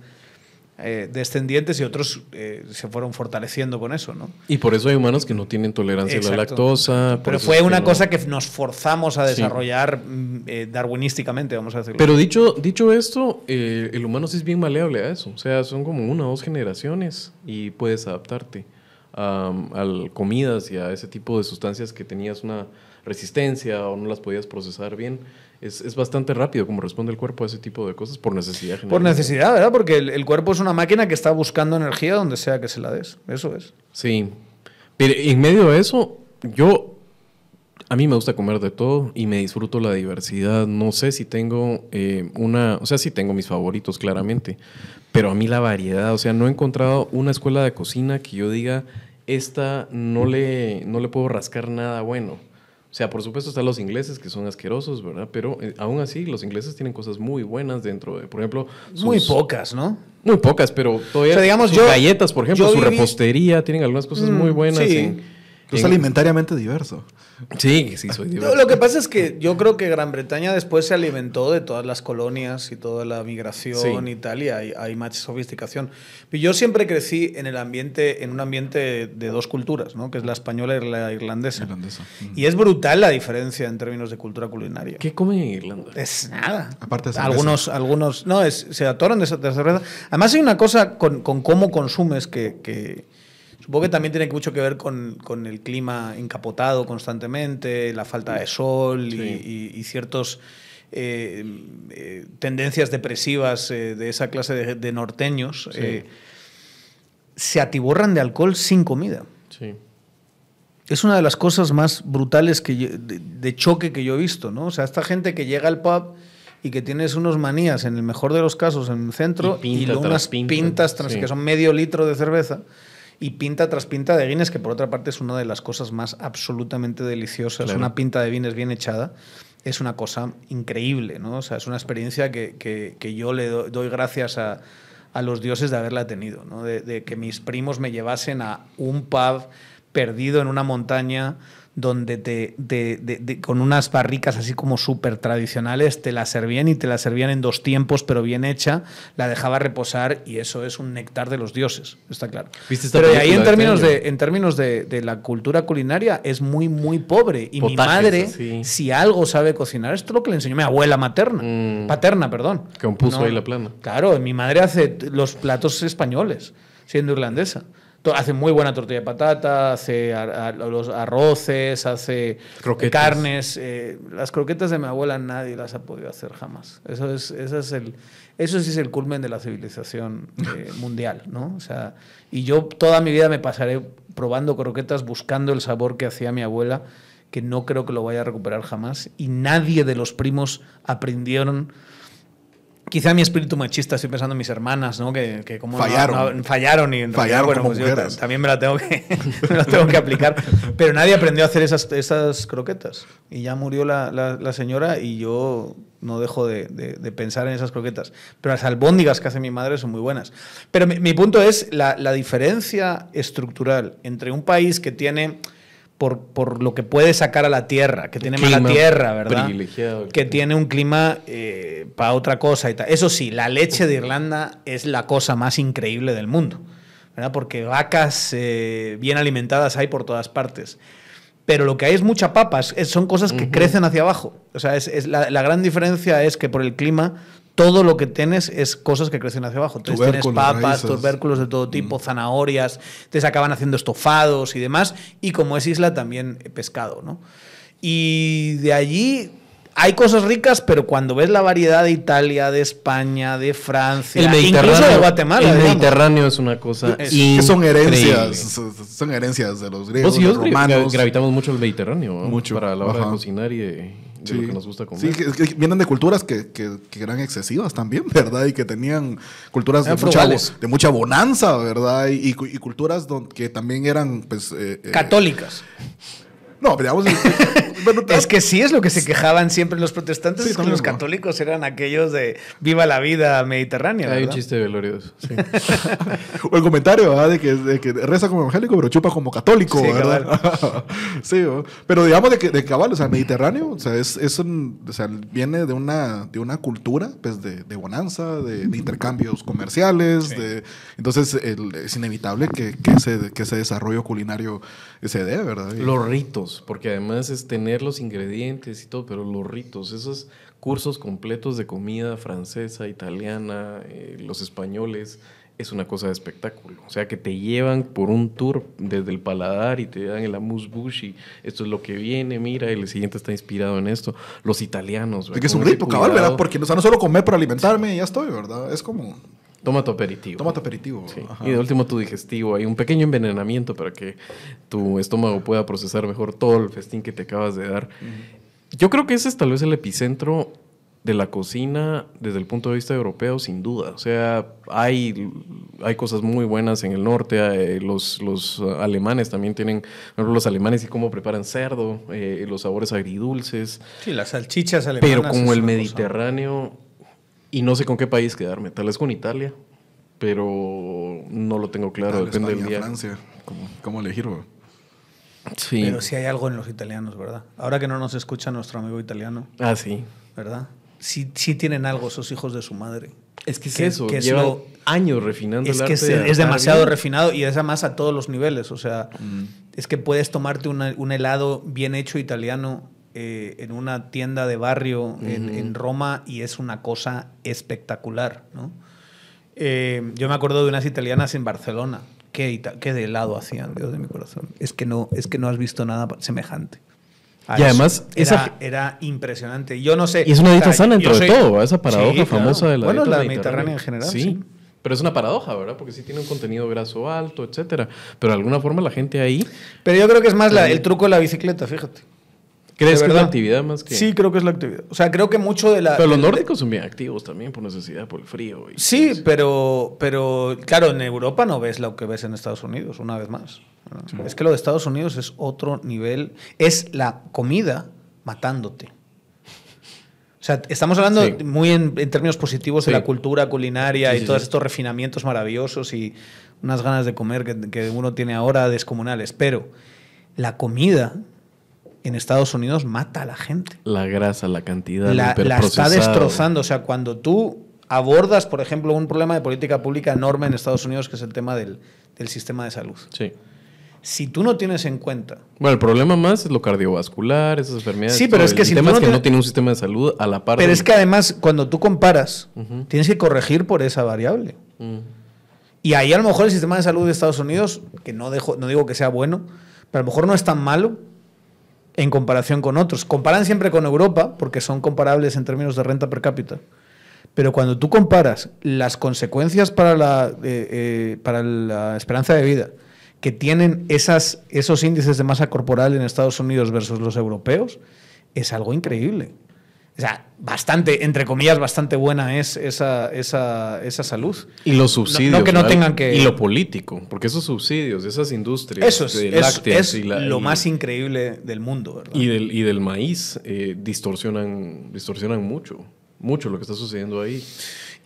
eh, descendientes y otros eh, se fueron fortaleciendo con eso, ¿no? Y por eso hay humanos que no tienen tolerancia a la lactosa. Pero fue que una no- cosa que nos forzamos a desarrollar mm, eh, darwinísticamente, vamos a decirlo. Pero dicho, dicho esto, el humano sí es bien maleable a eso. O sea, son como una o dos generaciones y puedes adaptarte a, a comidas y a ese tipo de sustancias que tenías una resistencia o no las podías procesar bien. Es, es bastante rápido como responde el cuerpo a ese tipo de cosas por necesidad. Por necesidad, ¿verdad? Porque el, el cuerpo es una máquina que está buscando energía donde sea que se la des. Eso es. Sí. Pero en medio de eso, yo. A mí me gusta comer de todo y me disfruto la diversidad. No sé si tengo eh, una. O sea, sí tengo mis favoritos, claramente. Pero a mí la variedad. O sea, no he encontrado una escuela de cocina que yo diga, esta no le, no le puedo rascar nada bueno. O sea, por supuesto están los ingleses que son asquerosos, ¿verdad? Pero eh, aún así, los ingleses tienen cosas muy buenas dentro de, por ejemplo, Muy pocas, ¿no? muy pocas, pero todavía O sea, digamos, sus yo- galletas, por ejemplo, su viví- repostería, tienen algunas cosas Mm, muy buenas. sí. en- Es en- alimentariamente diverso. Sí, sí, soy No, diverso. lo que pasa es que yo creo que Gran Bretaña después se alimentó de todas las colonias y toda la migración Sí. y tal, y hay, hay más sofisticación. Pero yo siempre crecí en el ambiente, en un ambiente de dos culturas, ¿no? que es la española y la irlandesa. Irlandesa. Mm. Y es brutal la diferencia en términos de cultura culinaria. ¿Qué comen en Irlanda? Es nada. Aparte de cerveza. algunos, algunos, no, es, se atoran de, de cerveza. Además hay una cosa con, con cómo consumes que, que supongo que también tiene mucho que ver con, con el clima encapotado constantemente, la falta de sol y, Sí. y- y ciertos eh, eh, tendencias depresivas eh, de esa clase de, de norteños. Sí. eh, se atiborran de alcohol sin comida. Sí. Es una de las cosas más brutales que yo- de, de choque que yo he visto, ¿no? O sea, esta gente que llega al pub y que tienes unos manías, en el mejor de los casos, en el centro, Y y, pinta luego tras unas pinta, pintas tras- sí. que son medio litro de cerveza, y pinta tras pinta de Guinness, que por otra parte es una de las cosas más absolutamente deliciosas. Claro. Una pinta de Guinness bien echada es una cosa increíble, ¿no? O sea, es una experiencia que, que- que yo le do- doy gracias a, a los dioses de haberla tenido, ¿no? De, de que mis primos me llevasen a un pub perdido en una montaña donde te, de- de- de- con unas barricas así como súper tradicionales te la servían y te la servían en dos tiempos, pero bien hecha, la dejaba reposar y eso es un néctar de los dioses, está claro. ¿Viste esta Pero ahí en términos, de, en términos de, de la cultura culinaria es muy, muy pobre. Y mi madre, si algo sabe cocinar, esto es lo que le enseñó mi abuela materna, Mm. paterna, perdón. Compuso ahí la plana. Claro, mi madre hace los platos españoles, siendo irlandesa. Hace muy buena tortilla de patata, hace los arroces, hace Croquetas. carnes. eh, las croquetas de mi abuela nadie las ha podido hacer jamás. Eso, es, eso, es el, eso sí es el culmen de la civilización eh, [laughs] mundial, ¿no? O sea, y yo toda mi vida me pasaré probando croquetas, buscando el sabor que hacía mi abuela, que no creo que lo vaya a recuperar jamás. Y nadie de los primos aprendieron Quizá mi espíritu machista, estoy pensando en mis hermanas, ¿no? Que, que como no- Fallaron. no- fallaron y en Fallaron realidad, como pues yo también me la tengo que, [laughs] me la tengo que aplicar. Pero nadie aprendió a hacer esas, esas croquetas. Y ya murió la, la- la señora y yo no dejo de, de- de pensar en esas croquetas. Pero las albóndigas que hace mi madre son muy buenas. Pero mi, mi punto es la, la diferencia estructural entre un país que tiene por, por lo que puede sacar a la tierra, que tiene mala tierra, ¿verdad? privilegiado. Que tiene un clima eh, para otra cosa y tal. Eso sí, la leche de Irlanda es la cosa más increíble del mundo, ¿verdad? Porque vacas eh, bien alimentadas hay por todas partes. Pero lo que hay es mucha papa, es- son cosas que crecen hacia abajo. O sea, es, es la, la gran diferencia es que por el clima todo lo que tienes es cosas que crecen hacia abajo. Entonces tienes papas, raíces. tubérculos de todo tipo, zanahorias, entonces acaban haciendo estofados y demás. Y como es isla, también pescado, ¿no? Y de allí hay cosas ricas, pero cuando ves la variedad de Italia, de España, de Francia, El Mediterráneo, incluso de Guatemala, el digamos. Mediterráneo es una cosa Es- Que son herencias, son son herencias de los griegos, los romanos. gravitamos mucho al Mediterráneo, ¿no? Mucho, Para la hora ajá. de cocinar y de, de Sí. lo que nos gusta comer. Sí, que, que vienen de culturas que, que- que eran excesivas también, [laughs] ¿verdad? Y que tenían culturas de mucha, de mucha bonanza, ¿verdad? Y, y culturas don- que también eran, pues... eh, eh, Católicas. No, pero digamos... bueno, [laughs] Es que sí es lo que se quejaban siempre los protestantes, Sí, es que claro. los católicos eran aquellos de viva la vida mediterránea. Hay un chiste de sí. [laughs] O el comentario, ¿verdad? De que, de que reza como evangélico, pero chupa como católico, Sí, ¿verdad? [laughs] sí, pero digamos de que de cabal, o sea, el Mediterráneo, o sea, es, es un- o sea, viene de una, de una cultura, pues, de, de bonanza, de, de intercambios comerciales, de, entonces el- es inevitable que, que, ese, que ese desarrollo culinario se dé, ¿verdad? Los ritos, porque además es tener los ingredientes y todo, pero los ritos, esos cursos completos de comida francesa, italiana, eh, los españoles, es una cosa de espectáculo. O sea, que te llevan por un tour desde el paladar y te dan el amuse bouche y esto es lo que viene, mira, y el siguiente está inspirado en esto. Los italianos, de que es un rito, cabal. ¿verdad? Porque o sea, no solo comer para alimentarme y ya estoy, ¿verdad? Es como, Toma tu aperitivo. toma tu aperitivo. Sí. Y de último tu digestivo, hay un pequeño envenenamiento para que tu estómago pueda procesar mejor todo el festín que te acabas de dar. Yo creo que ese es tal vez el epicentro de la cocina desde el punto de vista europeo, sin duda. O sea, hay, hay cosas muy buenas en el norte. eh, los, los alemanes también tienen, por ejemplo, los alemanes y cómo preparan cerdo, eh, los sabores agridulces. Sí, las salchichas alemanas. Pero como el cosa- Mediterráneo, y no sé con qué país quedarme, tal vez con Italia, pero no lo tengo claro, depende del España, día. Francia, ¿cómo, cómo elegir, güey? Sí. Pero sí hay algo en los italianos, ¿verdad? Ahora que no nos escucha nuestro amigo italiano, Ah, sí. ¿verdad? Sí, sí tienen algo esos hijos de su madre. Es que es Que- eso, que es lo- años refinando Es el que arte es, de es demasiado bien. refinado y es además a todos los niveles. O sea, Mm. es que puedes tomarte una- un helado bien hecho italiano eh, en una tienda de barrio en, en Roma y es una cosa espectacular, ¿no? Eh, yo me acuerdo de unas italianas en Barcelona. ¿Qué, qué de helado hacían, Dios de mi corazón? Es que no, es que no has visto nada semejante. a Y además, era, esa- era impresionante. Yo no sé. Y es una dieta o sea, sana de soy- todo, esa paradoja Sí, claro. famosa de la Bueno, dieta la mediterránea en general. Sí, sí. pero es una paradoja, ¿verdad? Porque sí tiene un contenido graso alto, etcétera. Pero de alguna forma la gente ahí Pero yo creo que es más la- el truco de la bicicleta, fíjate. Crees que es la actividad más que... Sí, creo que es la actividad. O sea, creo que mucho de la. Pero los nórdicos son bien activos también por necesidad, por el frío. y Sí, pero, pero claro, en Europa no ves lo que ves en Estados Unidos, una vez más. ¿no? Es que lo de Estados Unidos es otro nivel. Es la comida matándote. O sea, estamos hablando Sí. muy en, en términos positivos Sí. de la cultura culinaria y todos estos refinamientos maravillosos y unas ganas de comer que, que uno tiene ahora descomunales. Pero la comida en Estados Unidos mata a la gente La grasa, la cantidad, la, la está destrozando. O sea, cuando tú abordas, por ejemplo, un problema de política pública enorme en Estados Unidos, que es el tema del, del sistema de salud. Sí. Si tú no tienes en cuenta Bueno, el problema más es lo cardiovascular, esas enfermedades. Sí, pero es que el si tema tú es no que te- no tiene un sistema de salud a la par. Pero del- es que además, cuando tú comparas, Ujú. tienes que corregir por esa variable. Mm. Y ahí a lo mejor el sistema de salud de Estados Unidos, que no, dejo, no digo que sea bueno, pero a lo mejor no es tan malo en comparación con otros. Comparan siempre con Europa, porque son comparables en términos de renta per cápita. Pero cuando tú comparas las consecuencias para la, eh, eh, para la esperanza de vida que tienen esos índices de masa corporal en Estados Unidos versus los europeos, es algo increíble. O sea, bastante, entre comillas, bastante buena es esa, esa, esa salud. Y los subsidios. no que no tengan que- Y lo político, porque esos subsidios, esas industrias Eso es, de es- lácteas es y la- lo y- más increíble del mundo, ¿verdad? y del, y del maíz eh, distorsionan, distorsionan mucho, mucho lo que está sucediendo ahí.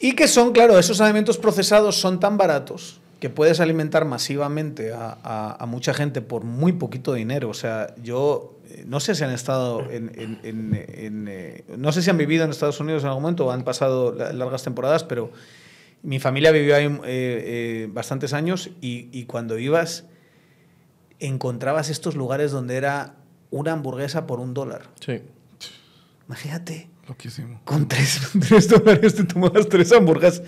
Y que son, claro, esos alimentos procesados son tan baratos que puedes alimentar masivamente a, a- a mucha gente por muy poquito dinero. O sea, yo eh, no sé si han estado en, en- en- en, eh, no sé si han vivido en Estados Unidos en algún momento o han pasado la- largas temporadas, pero mi familia vivió ahí eh, eh, bastantes años y, y cuando ibas encontrabas estos lugares donde era una hamburguesa por un dólar. Sí. Imagínate. Loquísimo. Con tres, [laughs] tres dólares te tomabas tres hamburguesas.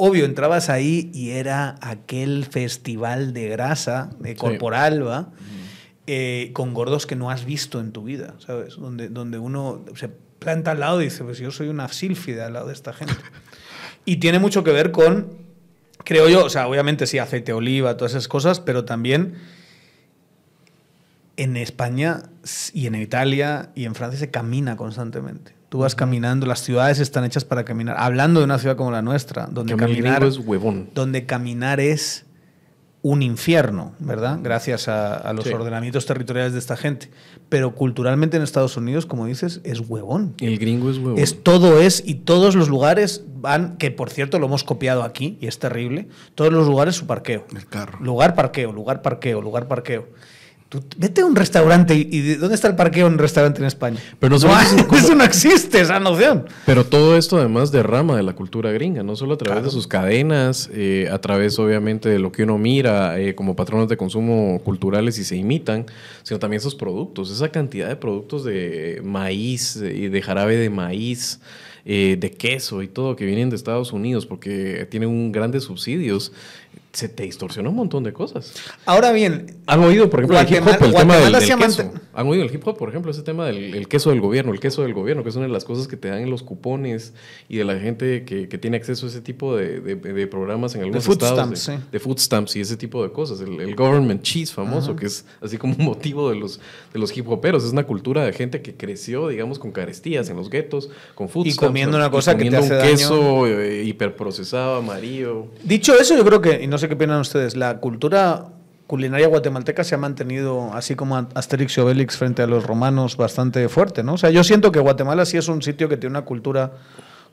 Obvio, entrabas ahí y era aquel festival de grasa, de corporal, ¿va? Eh, con gordos que no has visto en tu vida, ¿sabes? Donde, donde uno se planta al lado y dice, pues yo soy una sílfide al lado de esta gente. [laughs] y tiene mucho que ver con, creo yo, o sea, obviamente sí, aceite de oliva, todas esas cosas, pero también en España y en Italia y en Francia se camina constantemente. Tú vas caminando, las ciudades están hechas para caminar. Hablando de una ciudad como la nuestra, donde Que caminar, es huevón. donde caminar es un infierno, ¿verdad? Gracias a, a los Sí. ordenamientos territoriales de esta gente. Pero culturalmente en Estados Unidos, como dices, es huevón. El gringo es huevón. Es todo es y todos los lugares van, que por cierto lo hemos copiado aquí y es terrible, todos los lugares su parqueo. El carro. Lugar parqueo, lugar parqueo, lugar parqueo. Tú, vete a un restaurante y, y ¿dónde está el parqueo en un restaurante en España? Pero no solo como- [laughs] eso no existe, esa noción. Pero todo esto además derrama de la cultura gringa, no solo a través de sus cadenas, eh, a través obviamente de lo que uno mira eh, como patrones de consumo culturales y se imitan, sino también sus productos, esa cantidad de productos de maíz eh, y de jarabe de maíz, eh, de queso y todo que vienen de Estados Unidos porque tienen un grandes subsidios, se te distorsiona un montón de cosas. Ahora bien, ¿Han oído, por ejemplo, el hip Guatemala- hop, el tema del, Guatemala del queso? ¿Han oído el hip hop, por ejemplo, ese tema del el queso del gobierno, el queso del gobierno, que es una de las cosas que te dan en los cupones y de la gente que, que tiene acceso a ese tipo de, de- de programas en algunos food estados? stamps, de, sí. de food stamps y ese tipo de cosas. El, el government cheese famoso, que es así como un motivo de los, de los hip hoperos. Es una cultura de gente que creció, digamos, con carestías en los guetos, con food Y stamps, comiendo ¿no? una Y cosa que te comiendo hace un daño. queso eh, hiperprocesado, amarillo. Dicho eso, yo creo que, y no sé qué opinan ustedes, la cultura culinaria guatemalteca se ha mantenido, así como Asterix y Obelix frente a los romanos, bastante fuerte, ¿no? O sea, yo siento que Guatemala sí es un sitio que tiene una cultura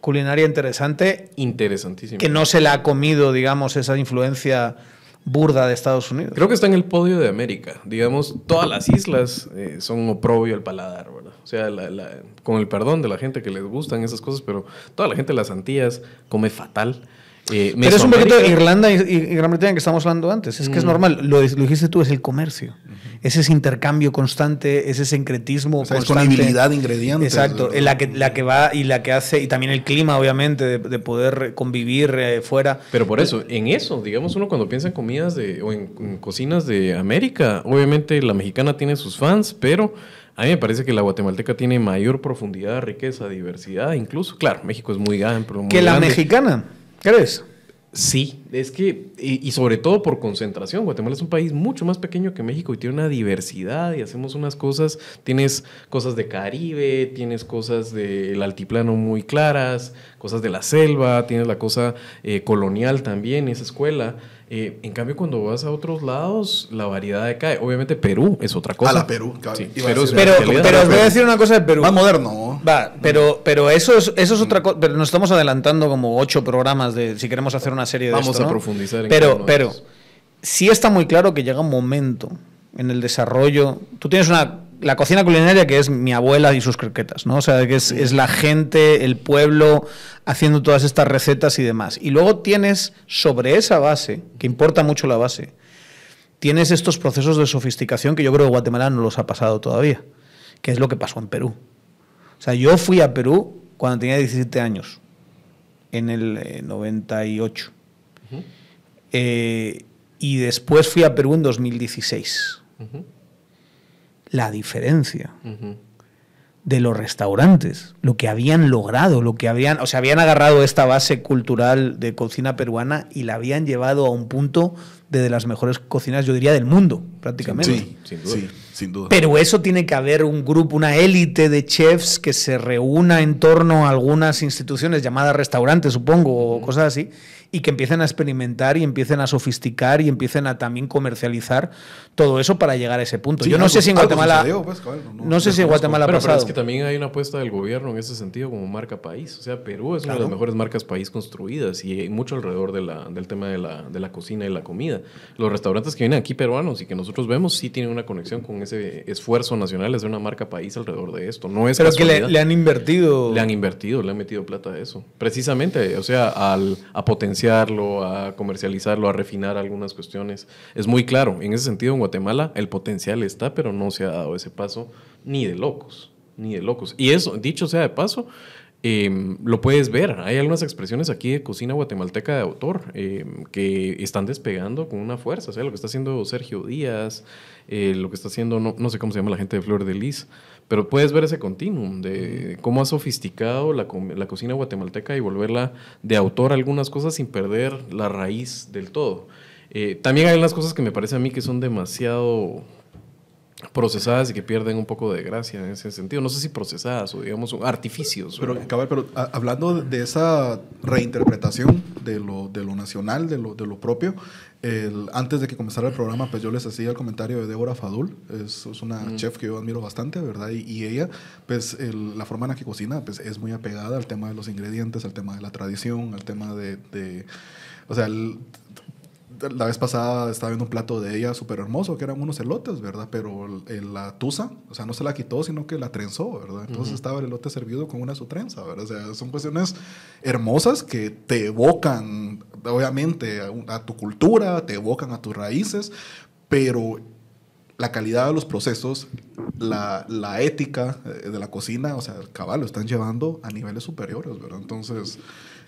culinaria interesante Interesantísimo. que no se la ha comido, digamos, esa influencia burda de Estados Unidos. Creo que está en el podio de América. Digamos, todas las islas eh, son oprobio al paladar, ¿verdad? O sea, la- la- con el perdón de la gente que les gustan esas cosas, pero toda la gente de las Antillas come fatal. Eh, Pero es un poquito Irlanda y, y- Gran Bretaña que estamos hablando antes. Es que es Mm. normal. Lo, lo dijiste tú, es el comercio. Es ese intercambio constante, ese sincretismo O sea, constante. disponibilidad de ingredientes. Exacto, la que, la que va y la que hace, y también el clima, obviamente, de, de poder convivir eh, fuera. Pero por eso, en eso, digamos, uno cuando piensa en comidas de, o en, en cocinas de América, obviamente la mexicana tiene sus fans, pero a mí me parece que la guatemalteca tiene mayor profundidad, riqueza, diversidad, incluso. Claro, México es muy amplio. muy Que la grande. mexicana, ¿crees? Sí, es que, y, y sobre todo por concentración, Guatemala es un país mucho más pequeño que México y tiene una diversidad y hacemos unas cosas, tienes cosas de Caribe, tienes cosas del altiplano muy claras, cosas de la selva, tienes la cosa eh, colonial también, esa escuela. Eh, en cambio, cuando vas a otros lados, la variedad decae. Obviamente Perú es otra cosa. A la Perú, claro. Sí, Perú es Pero, pero os voy a decir una cosa de Perú. Más moderno. Va, pero, pero eso es, eso es otra cosa. Pero nos estamos adelantando como ocho programas de si queremos hacer una serie de Vamos esto, a ¿no? profundizar en Pero, pero sí está muy claro que llega un momento en el desarrollo. Tú tienes una la cocina culinaria que es mi abuela y sus croquetas, ¿no? O sea, que es, es la gente, el pueblo haciendo todas estas recetas y demás. Y luego tienes sobre esa base, que importa mucho la base, tienes estos procesos de sofisticación que yo creo que Guatemala no los ha pasado todavía, que es lo que pasó en Perú. O sea, yo fui a Perú cuando tenía 17 años, en el eh, 98. Eh, y después fui a Perú en 2016. Ujú, La diferencia de los restaurantes, lo que habían logrado, lo que habían, o sea, habían agarrado esta base cultural de cocina peruana y la habían llevado a un punto de, de las mejores cocinas, yo diría, del mundo, prácticamente. Sí, sin duda. sí, sin duda. Pero eso tiene que haber un grupo, una élite de chefs que se reúna en torno a algunas instituciones llamadas restaurantes, supongo, o cosas así, y que empiecen a experimentar y empiecen a sofisticar y empiecen a también comercializar todo eso para llegar a ese punto. Sí, Yo no algo- sé si en Guatemala... sucedió, pues, cabal, no- no sé si en. Guatemala ha Pero, pero pasado. es que también hay una apuesta del gobierno en ese sentido como marca país. O sea, Perú es una de Claro. las mejores marcas país construidas y hay mucho alrededor de la, del tema de la, de la cocina y la comida. Los restaurantes que vienen aquí peruanos y que nosotros vemos sí tienen una conexión con ese esfuerzo nacional de una marca país alrededor de esto. No es Pero que le, le han invertido... Le han invertido, le han metido plata a eso. Precisamente, o sea, al, a a comercializarlo, a refinar algunas cuestiones. Es muy claro. En ese sentido, en Guatemala el potencial está, pero no se ha dado ese paso ni de locos, ni de locos. Y eso, dicho sea de paso, eh, lo puedes ver. Hay algunas expresiones aquí de cocina guatemalteca de autor eh, que están despegando con una fuerza. O sea, lo que está haciendo Sergio Díaz, eh, lo que está haciendo, no, no sé cómo se llama la gente de Flor de Lis, pero puedes ver ese continuum de cómo ha sofisticado la, la cocina guatemalteca y volverla de autor a algunas cosas sin perder la raíz del todo. Eh, también hay unas cosas que me parece a mí que son demasiado procesadas y que pierden un poco de gracia en ese sentido. No sé si procesadas o digamos artificios. Pero, cabal, pero a- hablando de esa reinterpretación de lo, de lo nacional, de lo, de lo propio, el- antes de que comenzara el programa, pues yo les hacía el comentario de Débora Fadul, es, es una chef que yo admiro bastante, ¿verdad? Y, y ella, pues el- la forma en la que cocina, pues es muy apegada al tema de los ingredientes, al tema de la tradición, al tema de... de- o sea, el- la vez pasada estaba viendo un plato de ella súper hermoso, que eran unos elotes, ¿verdad? Pero el- la tusa, o sea, no se la quitó, sino que la trenzó, ¿verdad? Entonces estaba el elote servido con una su trenza, ¿verdad? O sea, son cuestiones hermosas que te evocan, obviamente, a tu cultura, te evocan a tus raíces, pero la calidad de los procesos, la, la ética eh, de la cocina, o sea, cabal, lo están llevando a niveles superiores, ¿verdad? Entonces...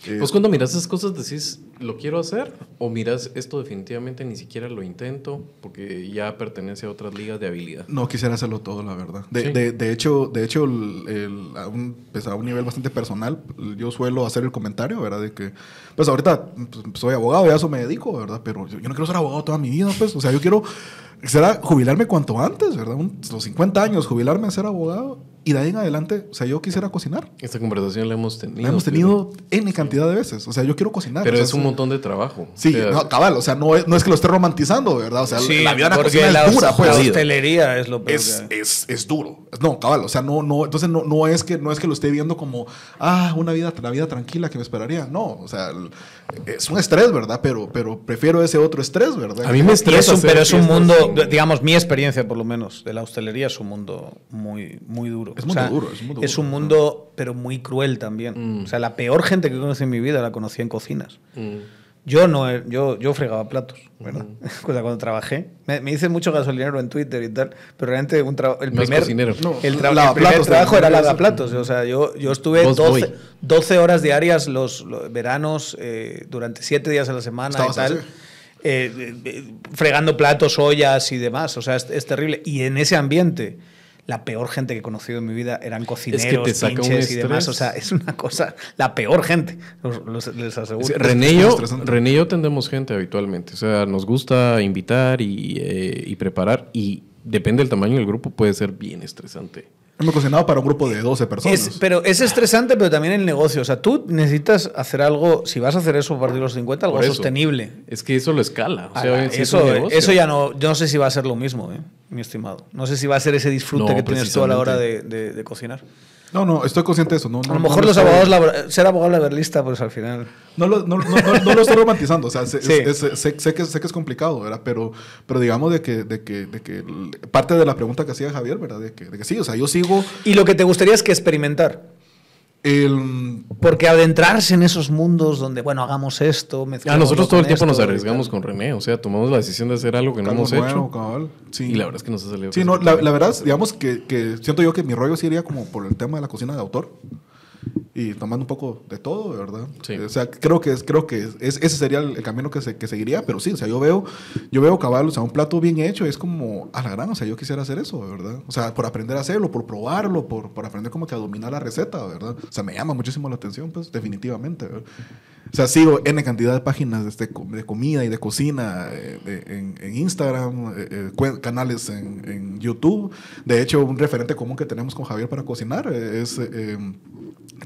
eh, Pues cuando miras esas cosas decís, ¿lo quiero hacer? O miras esto definitivamente ni siquiera lo intento porque ya pertenece a otras ligas de habilidad. No quisiera hacerlo todo, la verdad. De, Sí. de, de hecho, de hecho el- el- a, un, pues, a un nivel bastante personal, yo suelo hacer el comentario, ¿verdad? De que, pues ahorita pues, soy abogado y a eso me dedico, ¿verdad? Pero yo, yo no quiero ser abogado toda mi vida, pues. O sea, yo quiero será jubilarme cuanto antes, ¿verdad? Los 50 años, jubilarme a ser abogado y de ahí en adelante, o sea, yo quisiera cocinar. Esta conversación la hemos tenido. La hemos tenido N cantidad de veces. O sea, yo quiero cocinar. Pero o sea, es un montón de trabajo. Sí, O sea, no, cabal, o sea, no es, no es que lo esté romantizando, ¿verdad? O sea, Sí, la vida en la porque cocina la, es dura, pues. la hostelería es lo peor es, es, es duro. No, cabal, o sea, no, no, entonces no, no, es que, no es que lo esté viendo como, ah, una vida, la vida tranquila que me esperaría. No, o sea, el- es un estrés, ¿verdad? Pero, pero prefiero ese otro estrés, ¿verdad? A mí me estresa es pero es un mundo, digamos, mi experiencia por lo menos de la hostelería es un mundo muy, muy duro. Es muy duro, es muy duro. Es un mundo, pero muy cruel también. Mm. O sea, la peor gente que conocí en mi vida la conocí en cocinas. Mm. Yo no, he- yo, yo fregaba platos, ¿verdad? [laughs] O sea, cuando trabajé. Me, me dicen mucho gasolinero en Twitter y tal, pero realmente un el primer, cocinero. El, tra- el primer trabajo también, era lavaplatos. O sea, yo, yo estuve Boss 12, boy. 12 horas diarias los, los veranos eh, durante 7 días a la semana y tal. eh, eh, eh, fregando platos, ollas y demás. O sea, es, es terrible. Y en ese ambiente, la peor gente que he conocido en mi vida eran cocineros, te saca un pinches y demás. O sea, es una cosa, la peor gente, los- los- les aseguro. René y yo, estresante. René y yo tendemos gente habitualmente. O sea, nos gusta invitar y, eh, y preparar. Y depende del tamaño del grupo, puede ser bien estresante. Hemos cocinado para un grupo de 12 personas. Es- pero es estresante, pero también el negocio. O sea, tú necesitas hacer algo, si vas a hacer eso a partir de los 50, algo sostenible. Es que eso lo escala. O sea, sí es eso, eso ya no, yo no sé si va a ser lo mismo, eh, mi estimado. No sé si va a ser ese disfrute No, que tienes tú a la hora de, de- de cocinar. No, no, estoy consciente de eso. No, A lo no mejor lo los abogados, labor- ser abogado laboralista, pues al final. No lo, no, lo estoy romantizando, o sea, sé, Sí. es- es- sé- sé que, sé que es complicado, ¿verdad? Pero, pero digamos de que, de, que, de que parte de la pregunta que hacía Javier, ¿verdad? De que, de que sí, o sea, yo sigo Y lo que te gustaría es que experimentar. El... Porque adentrarse en esos mundos donde, bueno, hagamos esto, Ah, mezclamos nosotros todo el tiempo nos esto arriesgamos con René. O sea, tomamos la decisión de hacer algo que no hemos nuevo, hecho. cabal, sí. Y la verdad es que nos ha salido. Sí, no, la, la verdad, digamos que, que siento yo que mi rollo sí iría como por el tema de la cocina de autor. Y tomando un poco de todo, ¿verdad? Sí. O sea, creo que, creo que es, ese sería el, camino que, se, que seguiría, pero sí, o sea, yo veo, yo veo cabal, o sea, un plato bien hecho, es como, a la gran, o sea, yo quisiera hacer eso, ¿verdad? O sea, por aprender a hacerlo, por probarlo, por, por aprender como que a dominar la receta, ¿verdad? O sea, me llama muchísimo la atención, pues, definitivamente, ¿verdad? O sea, sigo N cantidad de páginas de, este- de comida y de cocina eh, de- en, en Instagram, eh, eh, canales en, en YouTube. De hecho, un referente común que tenemos con Javier para cocinar eh, es eh, eh,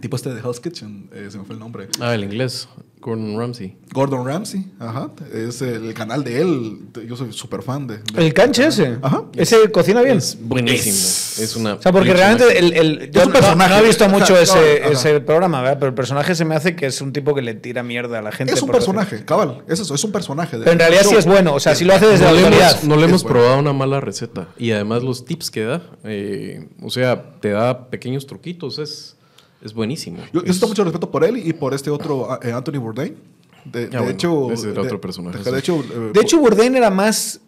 tipo este de Hell's Kitchen, eh, se me fue el nombre. Ah, el inglés. Con Ramsey. Gordon Ramsay, ajá. Es el canal de él. Yo soy súper fan de, de- El canche ese. Ajá. Ese cocina bien. Es buenísimo. Es, una. O sea, porque realmente el, el- yo no- personaje. no, he visto mucho Ajá, ese, ajá. ese programa, ¿verdad? Pero el personaje se me hace que es un tipo que le tira mierda a la gente. Es un personaje, cabal. Es eso, es un personaje. de- Pero en realidad sí es bueno. O sea, si lo hace desde no la le realidad. hemos, no le Es hemos bueno. probado una mala receta. Y además los tips que da, eh, o sea, te da pequeños truquitos. Es, es buenísimo. Yo, yo Es- siento mucho respeto por él y por este otro, eh, Anthony Bourdain. De, de Ah, bueno, hecho, ese era de- otro personaje, De, sí. de hecho, eh, De hecho, Bourdain era más.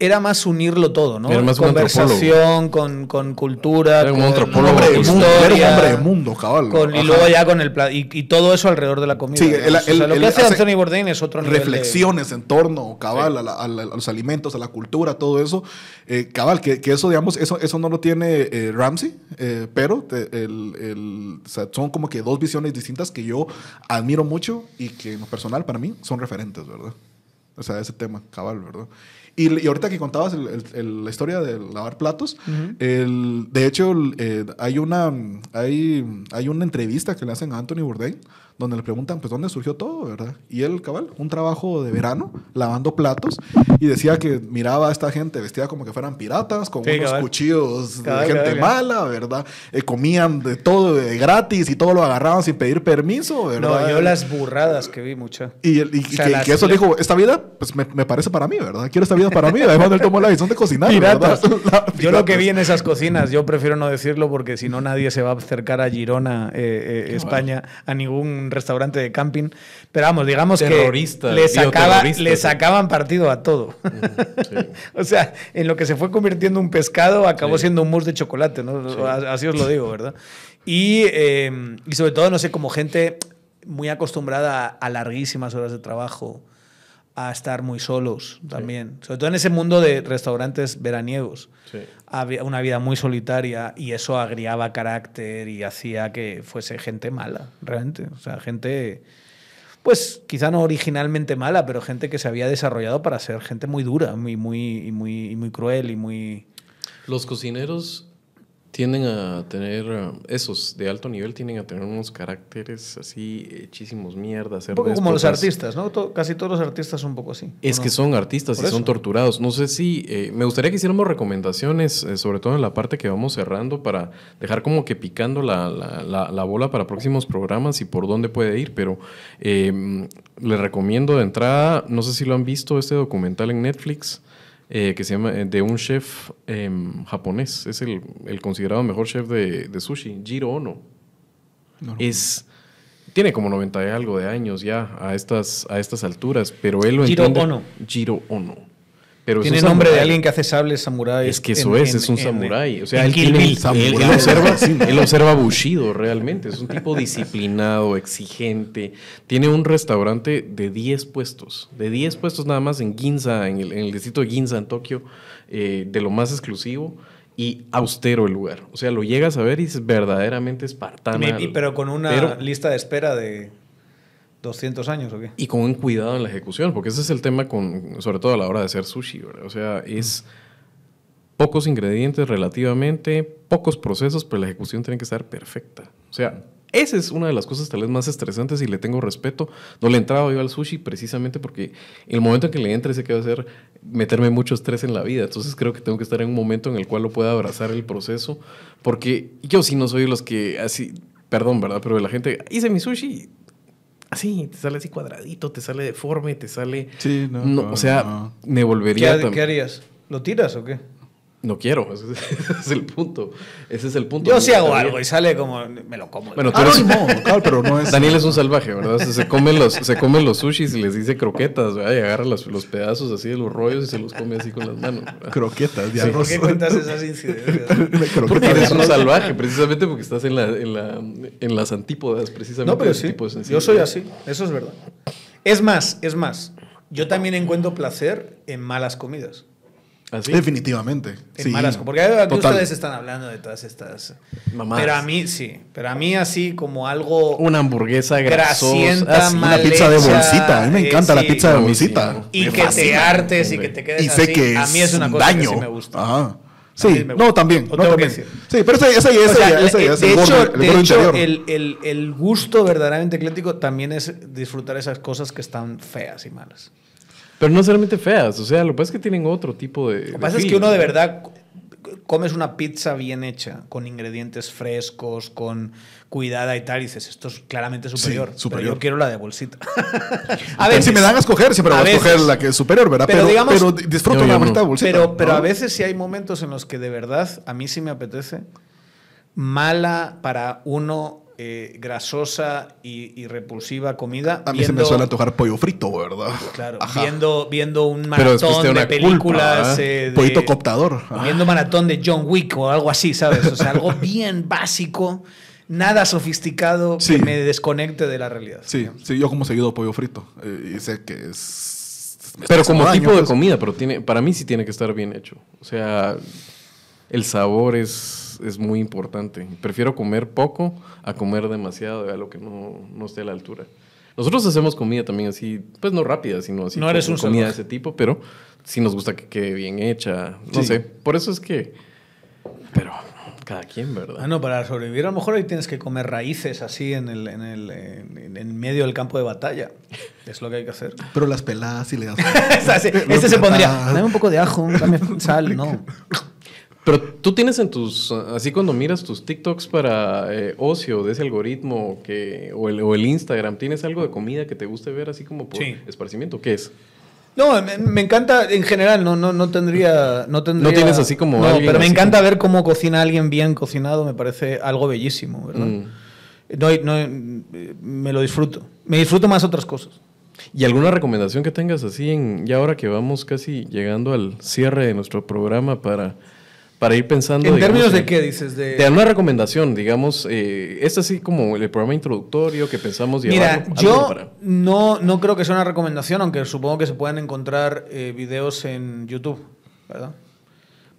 Era más unirlo todo, ¿no? Era más Conversación, con, con cultura, Era con un antropólogo hombre de con mundo, historia, hombre de mundo, cabal. con- y luego ya con el y, y todo eso alrededor de la comida. Sí, O sea, lo que hace hace Anthony Bourdain es otro nivel de- reflexiones en torno, cabal, a, la- a la- a los alimentos, a la cultura, todo eso. Eh, cabal, que, que eso, digamos, eso, eso no lo tiene eh, Ramsey, eh, pero te- el- el- o sea, son como que dos visiones distintas que yo admiro mucho y que en lo personal para mí son referentes, ¿verdad? O sea, ese tema, cabal, ¿verdad? Y, y ahorita que contabas el- el- el- la historia de lavar platos, el- de hecho, eh, hay, una, hay, hay una entrevista que le hacen a Anthony Bourdain donde le preguntan, pues, ¿dónde surgió todo, verdad? Y él, cabal, un trabajo de verano, lavando platos, y decía que miraba a esta gente vestida como que fueran piratas, con Sí, unos cabal. cuchillos Cabal, de gente cabal. mala, ¿verdad? Eh, comían de todo de gratis y todo lo agarraban sin pedir permiso, ¿verdad? No, yo las burradas que vi mucho. Y, el- y- y sea, que, que eso las- dijo, esta vida, pues me, me parece para mí, ¿verdad? Quiero esta vida para mí. Además, él tomó la decisión de cocinar, Piratas. [laughs] ¿verdad? Yo lo que vi en esas cocinas, yo prefiero no decirlo porque si no nadie se va a acercar a Girona, eh, eh, España, a ningún restaurante de camping. Pero vamos, digamos que le, sacaba, le sí. sacaban partido a todo. Sí. [laughs] o sea, en lo que se fue convirtiendo un pescado acabó Sí. siendo un mousse de chocolate, ¿no? Sí. Así os lo digo, ¿verdad? Y, eh, y sobre todo, no sé, como gente muy acostumbrada a, a larguísimas horas de trabajo, a estar muy solos también. Sobre todo en ese mundo de restaurantes veraniegos. Sí. Había una vida muy solitaria y eso agriaba carácter y hacía que fuese gente mala, realmente. O sea, gente, pues quizá no originalmente mala, pero gente que se había desarrollado para ser gente muy dura, muy, muy, muy, muy cruel y muy... Los cocineros tienden a tener, eh, esos de alto nivel tienden a tener unos caracteres así hechísimos mierda. Un poco como los artistas, ¿no? Casi todos los artistas son un poco así. Es ¿o que son artistas y son torturados. No sé si. eh, me gustaría que hiciéramos recomendaciones, eh, sobre todo en la parte que vamos cerrando, para dejar como que picando la, la- la- la bola para próximos programas y por dónde puede ir. Pero eh, les recomiendo de entrada, no sé si lo han visto, este documental en Netflix. Eh, que se llama eh, de un chef em, japonés, es el, el considerado mejor chef de, de sushi, Jiro Ono. No, no. Es, tiene como 90 y algo de años ya a estas, a estas alturas, pero él lo Jiro entiende. Ono. De Ono. Pero Tiene nombre de alguien que hace sables samurái. Es que eso es, es un samurái. O sea, él, tiene- él- él observa, él observa Bushido realmente. Es un tipo disciplinado, exigente. Tiene un restaurante de 10 puestos. De 10 puestos nada más en Ginza, en el, en el distrito de Ginza, en Tokio. eh, de lo más exclusivo y austero el lugar. O sea, lo llegas a ver y es verdaderamente espartano. Pero con una Pero- lista de espera de 200 años o qué. y con un cuidado en la ejecución, porque ese es el tema con, sobre todo a la hora de hacer sushi, ¿verdad? O sea, es pocos ingredientes relativamente, pocos procesos, pero la ejecución tiene que estar perfecta. O sea, esa es una de las cosas tal vez más estresantes y le tengo respeto. No le he entrado yo al sushi precisamente porque el momento en que le entre sé que va a ser meterme mucho estrés en la vida. Entonces creo que tengo que estar en un momento en el cual lo pueda abrazar el proceso, porque yo sí no soy los que así, perdón, ¿verdad? Pero la gente, hice mi sushi así, te sale así cuadradito, te sale deforme, te sale... Sí, no, No, no, o sea, no. me ¿Qué, volvería... qué harías? ¿Lo tiras o qué? No quiero, [laughs] ese es, el punto. Ese es el punto. Yo sí hago También- algo y sale como. Me lo como. Bueno, tú Ah, no, claro, pero no es. Daniel es un salvaje, ¿verdad? Se comen los, se comen los sushis y les dice croquetas, ¿verdad? Y agarra los, los pedazos así de los rollos y se los come así con las manos. ¿verdad? Croquetas de ¿Por arroz. qué cuentas esas incidencias? [laughs] Croquetas Porque eres un salvaje, precisamente porque estás en, la, en, la, en las antípodas, precisamente. No, pero sí. Yo soy así. Eso es verdad. Es más, es más. Yo también encuentro placer en malas comidas. ¿Así? Definitivamente. En sí. malas Porque aquí ustedes están hablando de todas estas. Mamadas. Pero a mí sí. Pero a mí así como algo. Una hamburguesa grasosa. Ah, sí. Una pizza de bolsita. A mí me eh, encanta la sí. pizza de sí, bolsita. ¿no? Y Me que te fascina. hartes y hombre. que te quedes Y sé así. que a mí es una cosa daño. que sí me gusta. Ajá. Sí, no, también. No, también. Sí, pero ese, ese, ese, O sea, ese- de es el hecho, gordo- el de gordo hecho, interior. el, el- el gusto verdaderamente ecléctico también es disfrutar esas cosas que están feas y malas. Pero no necesariamente feas, o sea, lo que pasa es que tienen otro tipo de. Lo que pasa es que uno de verdad comes una pizza bien hecha, con ingredientes frescos, con cuidada y tal, y dices, esto es claramente superior. superior. yo quiero la de bolsita. [laughs] A ver, si me dan a escoger, siempre A voy a escoger veces. la que es superior, ¿verdad? Pero Pero, digamos- pero disfruto la bolsita de bolsita. Pero, pero ¿no? a veces sí hay momentos en los que de verdad a mí sí me apetece mala para uno eh, grasosa y, y repulsiva comida. A mí se me suele antojar pollo frito, ¿verdad? Claro, Ajá. viendo, viendo un maratón te da de películas. culpa, eh, de- Pollito cooptador. Ah. Viendo maratón de John Wick o algo así, ¿sabes? O sea, algo [laughs] bien básico, nada sofisticado Sí. que me desconecte de la realidad. Sí, sí, yo como seguido pollo frito. eh, y sé que es. Pero como daño, tipo de pues. comida, pero tiene, para mí sí tiene que estar bien hecho. O sea, el sabor es, es muy importante. Prefiero comer poco a comer demasiado de algo que no, no esté a la altura. Nosotros hacemos comida también así, pues no rápida, sino así. No eres un comida de ese tipo, pero sí nos gusta que quede bien hecha. No Sí. sé, por eso es que... Pero cada quien, ¿verdad? Ah, no, para sobrevivir a lo mejor ahí tienes que comer raíces así en el, en el en, en medio del campo de batalla. [laughs] Es lo que hay que hacer. Pero las peladas y le das. [laughs] Este se pondría, dame un poco de ajo, dame sal, no. [laughs] Pero tú tienes en tus, así cuando miras tus TikToks para eh, ocio de ese algoritmo que, o, el, o el Instagram, ¿tienes algo de comida que te guste ver así como por Sí. esparcimiento? ¿Qué es? No, me, me encanta, en general, no, no, no tendría, no tendría... No tienes así como No, alguien pero me así encanta ver cómo cocina alguien bien cocinado, me parece algo bellísimo, ¿verdad? Mm. No, no me lo disfruto. Me disfruto más otras cosas. ¿Y alguna recomendación que tengas así en, ya ahora que vamos casi llegando al cierre de nuestro programa para, para ir pensando... ¿En digamos, términos de qué dices? De, De alguna recomendación, digamos, eh, es así como el programa introductorio que pensamos Mira, llevarlo. algo yo para- no, no creo que sea una recomendación, aunque supongo que se pueden encontrar eh, videos en YouTube, ¿verdad?